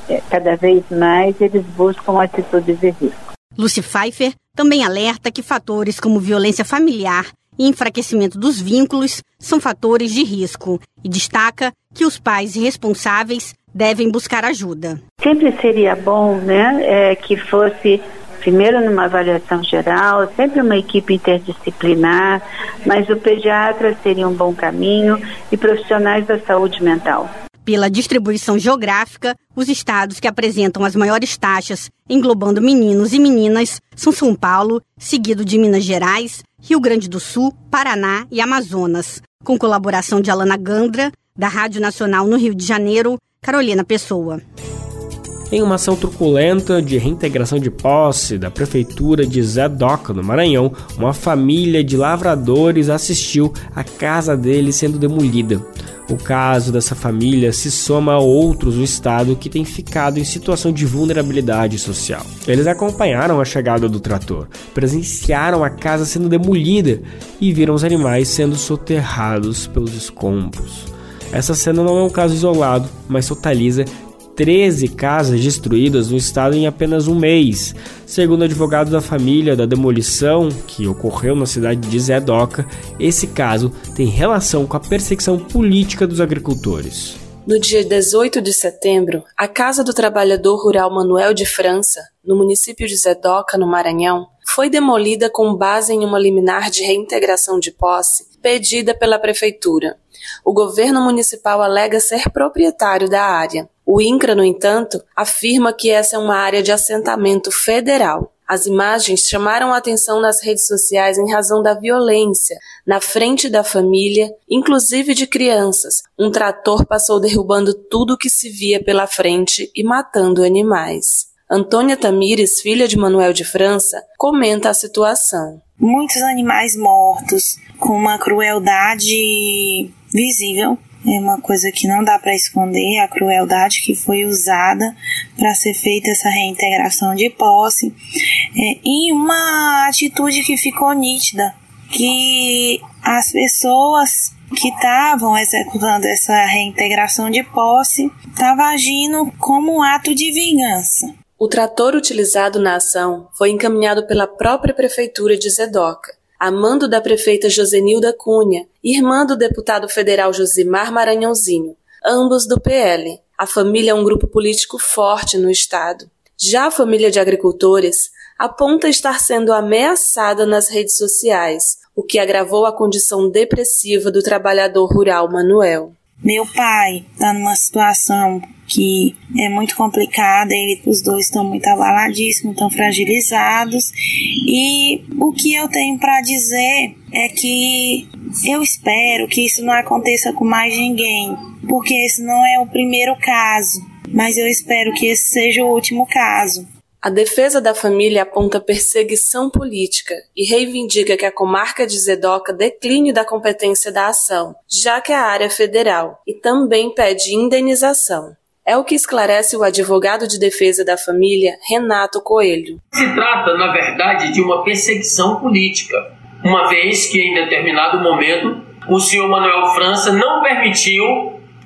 é, cada vez mais eles buscam atitudes de risco. Lucy Pfeiffer também alerta que fatores como violência familiar e enfraquecimento dos vínculos são fatores de risco e destaca que os pais responsáveis devem buscar ajuda. Sempre seria bom, né, é, que fosse primeiro numa avaliação geral, sempre uma equipe interdisciplinar, mas o pediatra seria um bom caminho e profissionais da saúde mental. Pela distribuição geográfica, os estados que apresentam as maiores taxas, englobando meninos e meninas, são São Paulo, seguido de Minas Gerais, Rio Grande do Sul, Paraná e Amazonas. Com colaboração de Alana Gandra, da Rádio Nacional no Rio de Janeiro, Carolina Pessoa. Em uma ação truculenta de reintegração de posse da prefeitura de Zé Doca, no Maranhão, uma família de lavradores assistiu a casa deles sendo demolida. O caso dessa família se soma a outros do estado que têm ficado em situação de vulnerabilidade social. Eles acompanharam a chegada do trator, presenciaram a casa sendo demolida e viram os animais sendo soterrados pelos escombros. Essa cena não é um caso isolado, mas totaliza 13 casas destruídas no estado em apenas um mês. Segundo advogados da família da demolição, que ocorreu na cidade de Zedoca, esse caso tem relação com a perseguição política dos agricultores. No dia 18 de setembro, a Casa do Trabalhador Rural Manuel de França, no município de Zedoca, no Maranhão, foi demolida com base em uma liminar de reintegração de posse pedida pela prefeitura. O governo municipal alega ser proprietário da área. O INCRA, no entanto, afirma que essa é uma área de assentamento federal. As imagens chamaram a atenção nas redes sociais em razão da violência na frente da família, inclusive de crianças. Um trator passou derrubando tudo que se via pela frente e matando animais. Antônia Tamires, filha de Manuel de França, comenta a situação. Muitos animais mortos, com uma crueldade visível é uma coisa que não dá para esconder, a crueldade que foi usada para ser feita essa reintegração de posse, é, e uma atitude que ficou nítida, que as pessoas que estavam executando essa reintegração de posse estavam agindo como um ato de vingança. O trator utilizado na ação foi encaminhado pela própria Prefeitura de Zedoca, a mando da prefeita Josenilda Cunha, irmã do deputado federal Josimar Maranhãozinho, ambos do PL. A família é um grupo político forte no estado. Já a família de agricultores aponta estar sendo ameaçada nas redes sociais, o que agravou a condição depressiva do trabalhador rural Manuel. Meu pai está numa situação que é muito complicada, ele, os dois estão muito abaladíssimos, estão fragilizados. E o que eu tenho para dizer é que eu espero que isso não aconteça com mais ninguém, porque esse não é o primeiro caso, mas eu espero que esse seja o último caso. A defesa da família aponta perseguição política e reivindica que a comarca de Zedoca decline da competência da ação, já que a área é federal, e também pede indenização. É o que esclarece o advogado de defesa da família, Renato Coelho. Se trata, na verdade, de uma perseguição política, uma vez que em determinado momento o senhor Manuel França não permitiu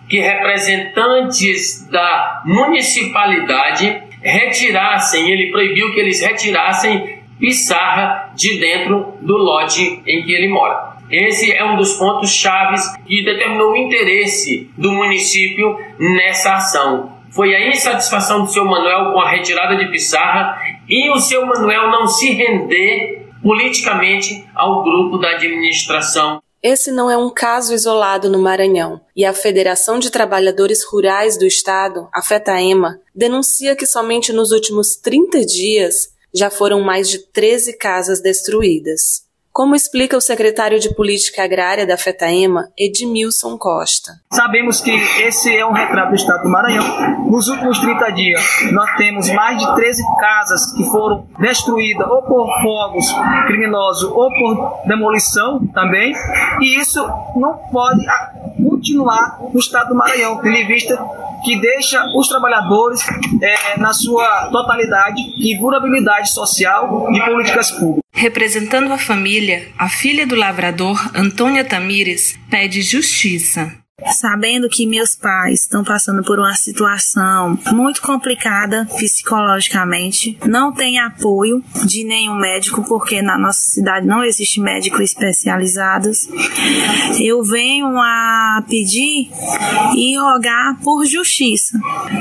que representantes da municipalidade retirassem, ele proibiu que eles retirassem Pissarra de dentro do lote em que ele mora. Esse é um dos pontos chaves que determinou o interesse do município nessa ação. Foi a insatisfação do seu Manuel com a retirada de Pissarra e o seu Manuel não se render politicamente ao grupo da administração esse não é um caso isolado no Maranhão, e a Federação de Trabalhadores Rurais do Estado, a FETAEMA, denuncia que somente nos últimos 30 dias já foram mais de 13 casas destruídas. Como explica o secretário de Política Agrária da FETAEMA, Edmilson Costa. Sabemos que esse é um retrato do Estado do Maranhão. Nos últimos 30 dias, nós temos mais de 13 casas que foram destruídas ou por fogos criminosos ou por demolição também. E isso não pode continuar no Estado do Maranhão, tendo em vista que deixa os trabalhadores é, na sua totalidade e vulnerabilidade social de políticas públicas. Representando a família, a filha do lavrador, Antônia Tamires, pede justiça sabendo que meus pais estão passando por uma situação muito complicada psicologicamente, não tem apoio de nenhum médico, porque na nossa cidade não existe médicos especializados. Eu venho a pedir e rogar por justiça.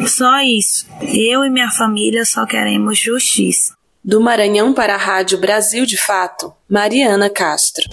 Só isso. Eu e minha família só queremos justiça. Do Maranhão para a Rádio Brasil de Fato, Mariana Castro.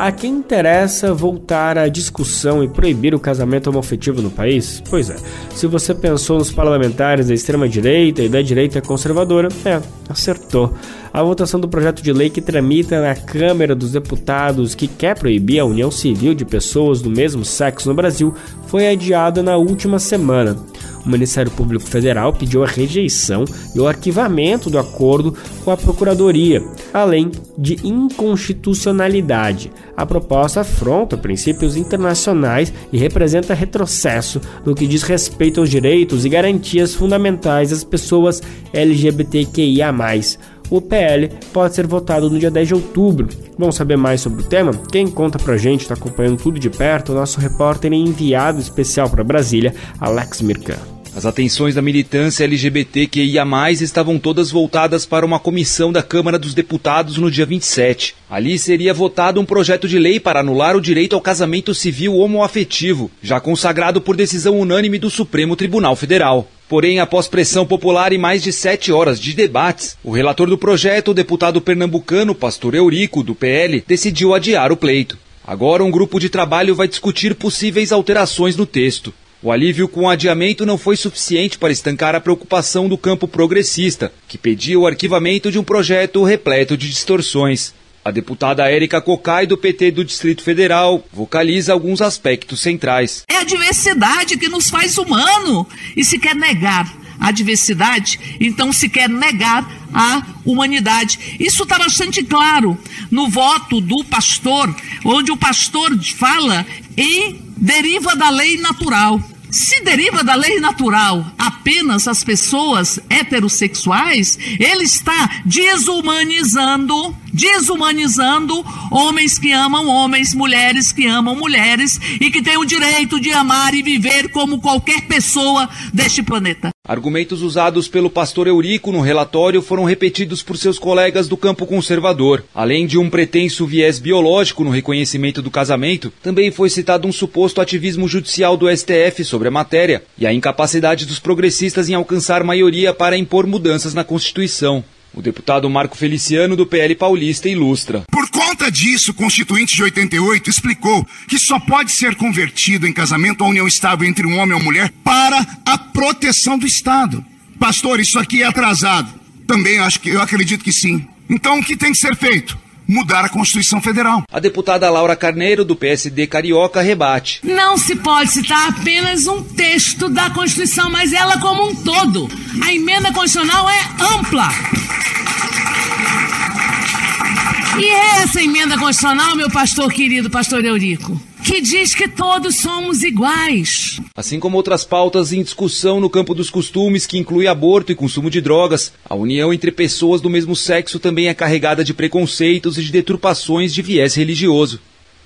A quem interessa voltar à discussão e proibir o casamento homoafetivo no país? Pois é, se você pensou nos parlamentares da extrema-direita e da direita conservadora, é, acertou. A votação do projeto de lei que tramita na Câmara dos Deputados, que quer proibir a união civil de pessoas do mesmo sexo no Brasil, foi adiada na última semana. O Ministério Público Federal pediu a rejeição e o arquivamento do acordo com a Procuradoria, além de inconstitucionalidade. A proposta afronta princípios internacionais e representa retrocesso no que diz respeito aos direitos e garantias fundamentais das pessoas LGBTQIA o PL pode ser votado no dia 10 de outubro. Vamos saber mais sobre o tema? Quem conta pra gente, está acompanhando tudo de perto, o nosso repórter enviado especial para Brasília, Alex Mirkan. As atenções da militância LGBTQIA+, estavam todas voltadas para uma comissão da Câmara dos Deputados no dia 27. Ali seria votado um projeto de lei para anular o direito ao casamento civil homoafetivo, já consagrado por decisão unânime do Supremo Tribunal Federal. Porém, após pressão popular e mais de sete horas de debates, o relator do projeto, o deputado pernambucano Pastor Eurico, do PL, decidiu adiar o pleito. Agora, um grupo de trabalho vai discutir possíveis alterações no texto. O alívio com o adiamento não foi suficiente para estancar a preocupação do campo progressista, que pedia o arquivamento de um projeto repleto de distorções. A deputada Érica Cocai, do PT do Distrito Federal, vocaliza alguns aspectos centrais. É a diversidade que nos faz humano. E se quer negar a diversidade, então se quer negar a humanidade. Isso está bastante claro no voto do pastor, onde o pastor fala em deriva da lei natural. Se deriva da lei natural apenas as pessoas heterossexuais, ele está desumanizando, desumanizando homens que amam homens, mulheres que amam mulheres e que têm o direito de amar e viver como qualquer pessoa deste planeta. Argumentos usados pelo pastor Eurico no relatório foram repetidos por seus colegas do campo conservador. Além de um pretenso viés biológico no reconhecimento do casamento, também foi citado um suposto ativismo judicial do STF sobre a matéria e a incapacidade dos progressistas em alcançar maioria para impor mudanças na Constituição. O deputado Marco Feliciano, do PL Paulista, ilustra. Por conta disso, o Constituinte de 88 explicou que só pode ser convertido em casamento a união estável entre um homem e uma mulher para a proteção do Estado. Pastor, isso aqui é atrasado. Também acho que eu acredito que sim. Então, o que tem que ser feito? Mudar a Constituição Federal. A deputada Laura Carneiro, do PSD Carioca, rebate. Não se pode citar apenas um texto da Constituição, mas ela como um todo. A emenda constitucional é ampla. E é essa emenda constitucional, meu pastor querido, pastor Eurico, que diz que todos somos iguais. Assim como outras pautas em discussão no campo dos costumes, que inclui aborto e consumo de drogas, a união entre pessoas do mesmo sexo também é carregada de preconceitos e de deturpações de viés religioso.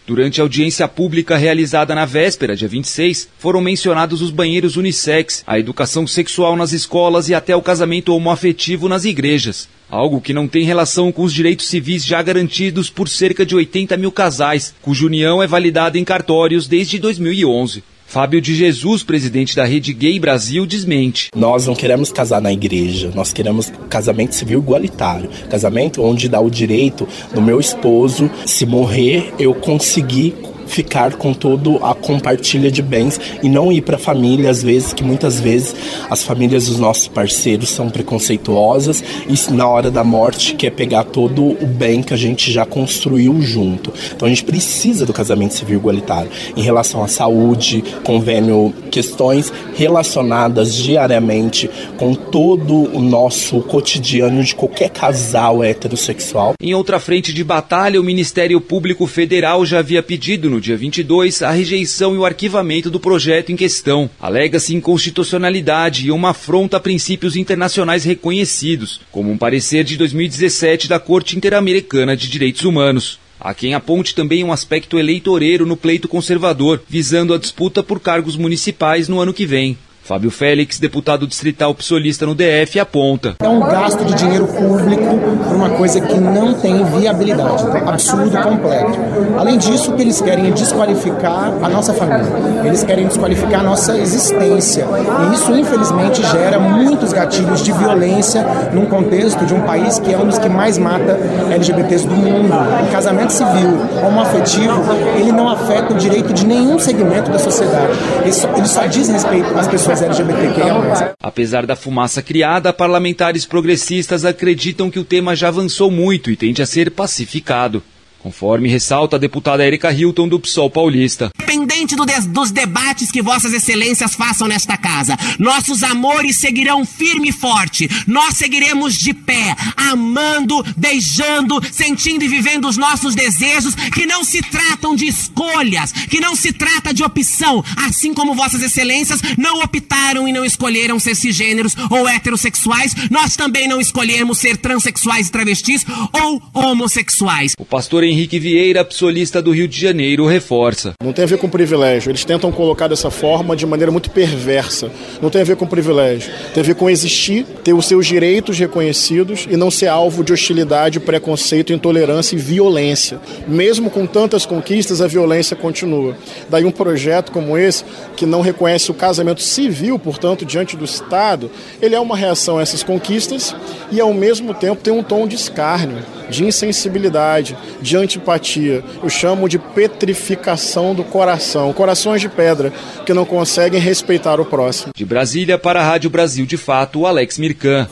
Durante a audiência pública realizada na véspera, dia 26, foram mencionados os banheiros unissex, a educação sexual nas escolas e até o casamento homoafetivo nas igrejas algo que não tem relação com os direitos civis já garantidos por cerca de 80 mil casais, cuja união é validada em cartórios desde 2011. Fábio de Jesus, presidente da Rede Gay Brasil, desmente. Nós não queremos casar na igreja, nós queremos casamento civil igualitário. Casamento onde dá o direito do meu esposo, se morrer, eu conseguir ficar com todo a compartilha de bens e não ir para a família, às vezes, que muitas vezes as famílias dos nossos parceiros são preconceituosas e na hora da morte quer pegar todo o bem que a gente já construiu junto. Então a gente precisa do casamento civil igualitário em relação à saúde, convênio, questões relacionadas diariamente com todo o nosso cotidiano de qualquer casal heterossexual. Em outra frente de batalha, o Ministério Público Federal já havia pedido no dia 22 a rejeição e o arquivamento do projeto em questão. Alega-se inconstitucionalidade e uma afronta a princípios internacionais reconhecidos, como um parecer de 2017 da Corte Interamericana de Direitos Humanos. Há quem aponte também um aspecto eleitoreiro no pleito conservador, visando a disputa por cargos municipais no ano que vem. Fábio Félix, deputado distrital psolista no DF, aponta. É um gasto de dinheiro público por uma coisa que não tem viabilidade. Absurdo completo. Além disso, o que eles querem é desqualificar a nossa família. Eles querem desqualificar a nossa existência. E isso, infelizmente, gera muitos gatilhos de violência num contexto de um país que é um dos que mais mata LGBTs do mundo. O casamento civil homoafetivo, ele não afeta o direito de nenhum segmento da sociedade. Ele só, ele só diz respeito às pessoas LGBTQIA+. Apesar da fumaça criada, parlamentares progressistas acreditam que o tema já avançou muito e tende a ser pacificado. Conforme ressalta a deputada Erika Hilton do PSOL paulista. Independente do des, dos debates que vossas excelências façam nesta casa, nossos amores seguirão firme e forte. Nós seguiremos de pé, amando, beijando, sentindo e vivendo os nossos desejos, que não se tratam de escolhas, que não se trata de opção, assim como vossas excelências não optaram e não escolheram ser cisgêneros ou heterossexuais, nós também não escolhemos ser transexuais e travestis ou homossexuais. O pastor Henrique Vieira, psolista do Rio de Janeiro, reforça. Não tem a ver com privilégio. Eles tentam colocar dessa forma de maneira muito perversa. Não tem a ver com privilégio. Tem a ver com existir, ter os seus direitos reconhecidos e não ser alvo de hostilidade, preconceito, intolerância e violência. Mesmo com tantas conquistas, a violência continua. Daí um projeto como esse, que não reconhece o casamento civil, portanto, diante do Estado, ele é uma reação a essas conquistas e, ao mesmo tempo, tem um tom de escárnio de insensibilidade, de antipatia. Eu chamo de petrificação do coração. Corações de pedra que não conseguem respeitar o próximo. De Brasília para a Rádio Brasil de Fato, Alex Mirkan.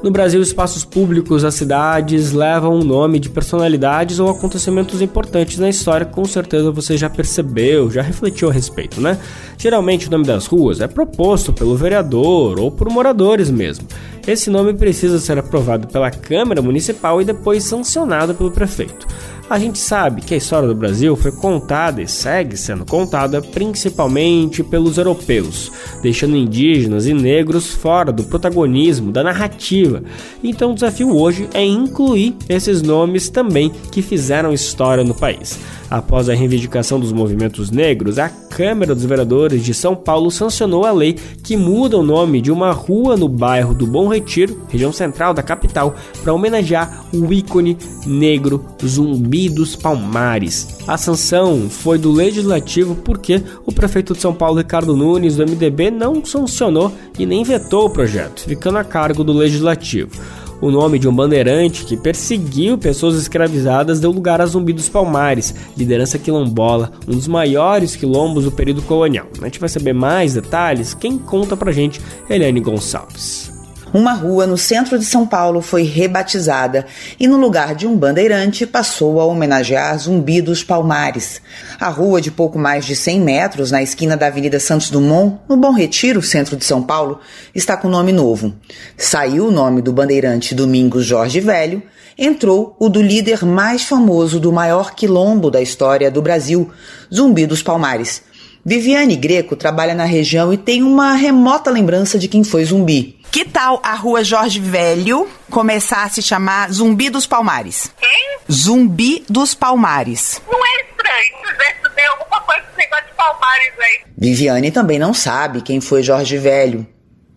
No Brasil, espaços públicos, as cidades levam o nome de personalidades ou acontecimentos importantes na história, com certeza você já percebeu, já refletiu a respeito, né? Geralmente o nome das ruas é proposto pelo vereador ou por moradores mesmo. Esse nome precisa ser aprovado pela Câmara Municipal e depois sancionado pelo prefeito. A gente sabe que a história do Brasil foi contada e segue sendo contada principalmente pelos europeus, deixando indígenas e negros fora do protagonismo da narrativa. Então o desafio hoje é incluir esses nomes também que fizeram história no país. Após a reivindicação dos movimentos negros, a Câmara dos Vereadores de São Paulo sancionou a lei que muda o nome de uma rua no bairro do Bom Retiro, região central da capital, para homenagear o ícone negro Zumbi dos Palmares. A sanção foi do Legislativo porque o prefeito de São Paulo, Ricardo Nunes, do MDB, não sancionou e nem vetou o projeto, ficando a cargo do Legislativo. O nome de um bandeirante que perseguiu pessoas escravizadas deu lugar a Zumbi dos Palmares, liderança quilombola, um dos maiores quilombos do período colonial. A gente vai saber mais detalhes. Quem conta pra gente Eliane Gonçalves. Uma rua no centro de São Paulo foi rebatizada e, no lugar de um bandeirante, passou a homenagear Zumbi dos Palmares. A rua, de pouco mais de 100 metros, na esquina da Avenida Santos Dumont, no Bom Retiro, centro de São Paulo, está com nome novo. Saiu o nome do bandeirante Domingos Jorge Velho, entrou o do líder mais famoso do maior quilombo da história do Brasil, Zumbi dos Palmares. Viviane Greco trabalha na região e tem uma remota lembrança de quem foi Zumbi. Que tal a rua Jorge Velho começar a se chamar Zumbi dos Palmares? Quem? Zumbi dos Palmares. Não é estranho, ver alguma coisa com esse negócio de Palmares aí. Viviane também não sabe quem foi Jorge Velho.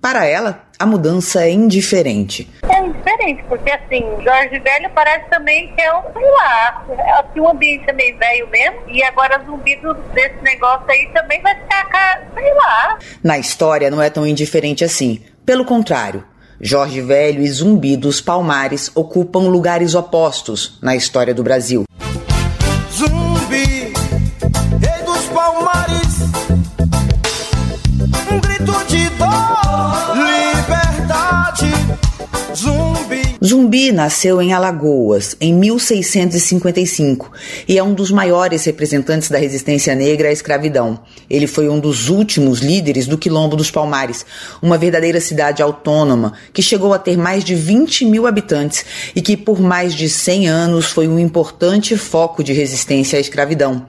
Para ela, a mudança é indiferente. É indiferente, porque assim, Jorge Velho parece também que é um, sei lá, é assim, um ambiente também velho mesmo, e agora zumbi desse negócio aí também vai ficar, sei lá. Na história não é tão indiferente assim. Pelo contrário, Jorge Velho e Zumbi dos Palmares ocupam lugares opostos na história do Brasil. Zumbi, rei dos Palmares, um grito de dor, liberdade. Zumbi. Zumbi nasceu em Alagoas em 1655 e é um dos maiores representantes da resistência negra à escravidão. Ele foi um dos últimos líderes do Quilombo dos Palmares, uma verdadeira cidade autônoma que chegou a ter mais de 20 mil habitantes e que por mais de 100 anos foi um importante foco de resistência à escravidão.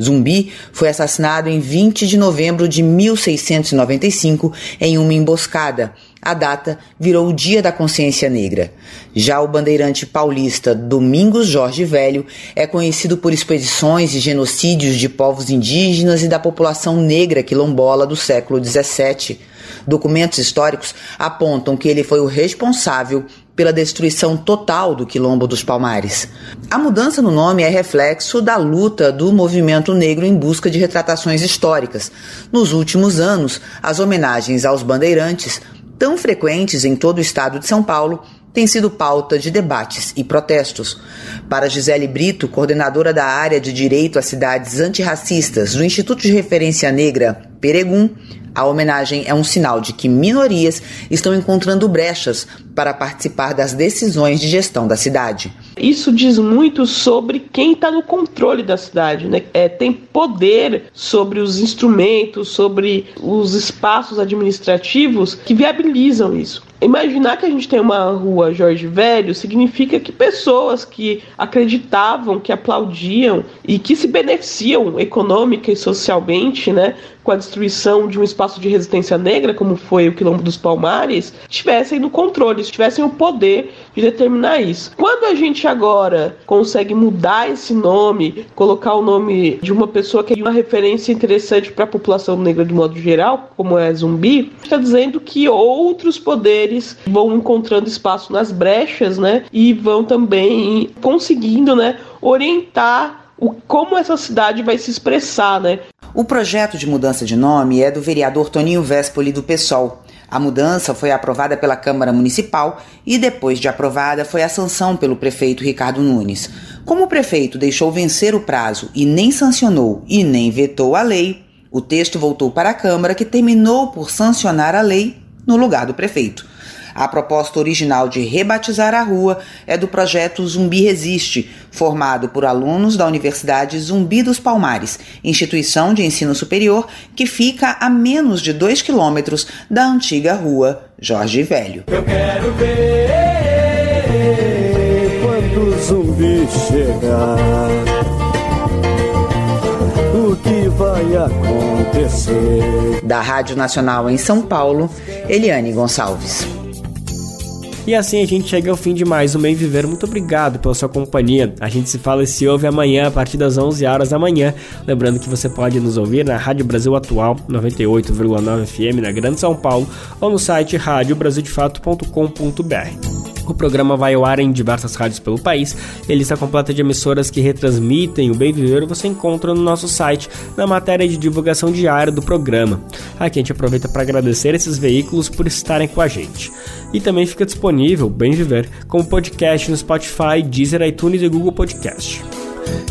Zumbi foi assassinado em 20 de novembro de 1695 em uma emboscada. A data virou o Dia da Consciência Negra. Já o bandeirante paulista Domingos Jorge Velho é conhecido por expedições e genocídios de povos indígenas e da população negra quilombola do século XVII. Documentos históricos apontam que ele foi o responsável pela destruição total do Quilombo dos Palmares. A mudança no nome é reflexo da luta do movimento negro em busca de retratações históricas. Nos últimos anos, as homenagens aos bandeirantes, tão frequentes em todo o estado de São Paulo, têm sido pauta de debates e protestos. Para Gisele Brito, coordenadora da área de direito às cidades antirracistas do Instituto de Referência Negra Peregum, a homenagem é um sinal de que minorias estão encontrando brechas para participar das decisões de gestão da cidade. Isso diz muito sobre quem está no controle da cidade, né? É, tem poder sobre os instrumentos, sobre os espaços administrativos que viabilizam isso. Imaginar que a gente tem uma rua Jorge Velho significa que pessoas que acreditavam, que aplaudiam e que se beneficiam econômica e socialmente, né, com a destruição de um espaço de resistência negra, como foi o Quilombo dos Palmares, tivessem no controle, tivessem o poder de determinar isso. Quando a gente agora consegue mudar esse nome, colocar o nome de uma pessoa que é uma referência interessante para a população negra de modo geral, como é Zumbi, está dizendo que outros poderes vão encontrando espaço nas brechas, né, e vão também conseguindo, né, orientar o, como essa cidade vai se expressar, né? O projeto de mudança de nome é do vereador Toninho Véspoli do PSOL. A mudança foi aprovada pela Câmara Municipal e, depois de aprovada, foi a sanção pelo prefeito Ricardo Nunes. Como o prefeito deixou vencer o prazo e nem sancionou e nem vetou a lei, o texto voltou para a Câmara, que terminou por sancionar a lei no lugar do prefeito. A proposta original de rebatizar a rua é do projeto Zumbi Resiste, formado por alunos da Universidade Zumbi dos Palmares, instituição de ensino superior que fica a menos de dois quilômetros da antiga rua Jorge Velho. Eu quero ver quando o zumbi chegar. O que vai acontecer? Da Rádio Nacional em São Paulo, Eliane Gonçalves. E assim a gente chega ao fim de mais um Bem Viver. Muito obrigado pela sua companhia. A gente se fala e se ouve amanhã a partir das 11 horas da manhã. Lembrando que você pode nos ouvir na Rádio Brasil Atual 98,9 FM na Grande São Paulo ou no site radiobrasildefato.com.br. O programa vai ao ar em diversas rádios pelo país. E a lista completa de emissoras que retransmitem o Bem Viver você encontra no nosso site, na matéria de divulgação diária do programa. Aqui a gente aproveita para agradecer esses veículos por estarem com a gente. E também fica disponível, Bem Viver, como podcast no Spotify, Deezer, iTunes e Google Podcast.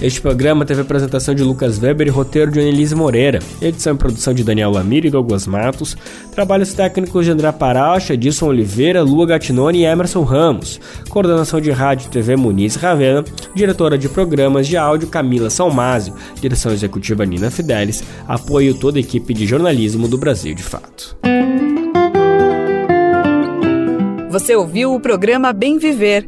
Este programa teve apresentação de Lucas Weber e roteiro de Annelise Moreira, edição e produção de Daniel Lamir e Douglas Matos, trabalhos técnicos de André Paracha, Edson Oliveira, Lua Gatinoni e Emerson Ramos, coordenação de rádio e TV Muniz Ravena, diretora de programas de áudio Camila Salmásio, direção executiva Nina Fidelis, apoio toda a equipe de jornalismo do Brasil de Fato. Você ouviu o programa Bem Viver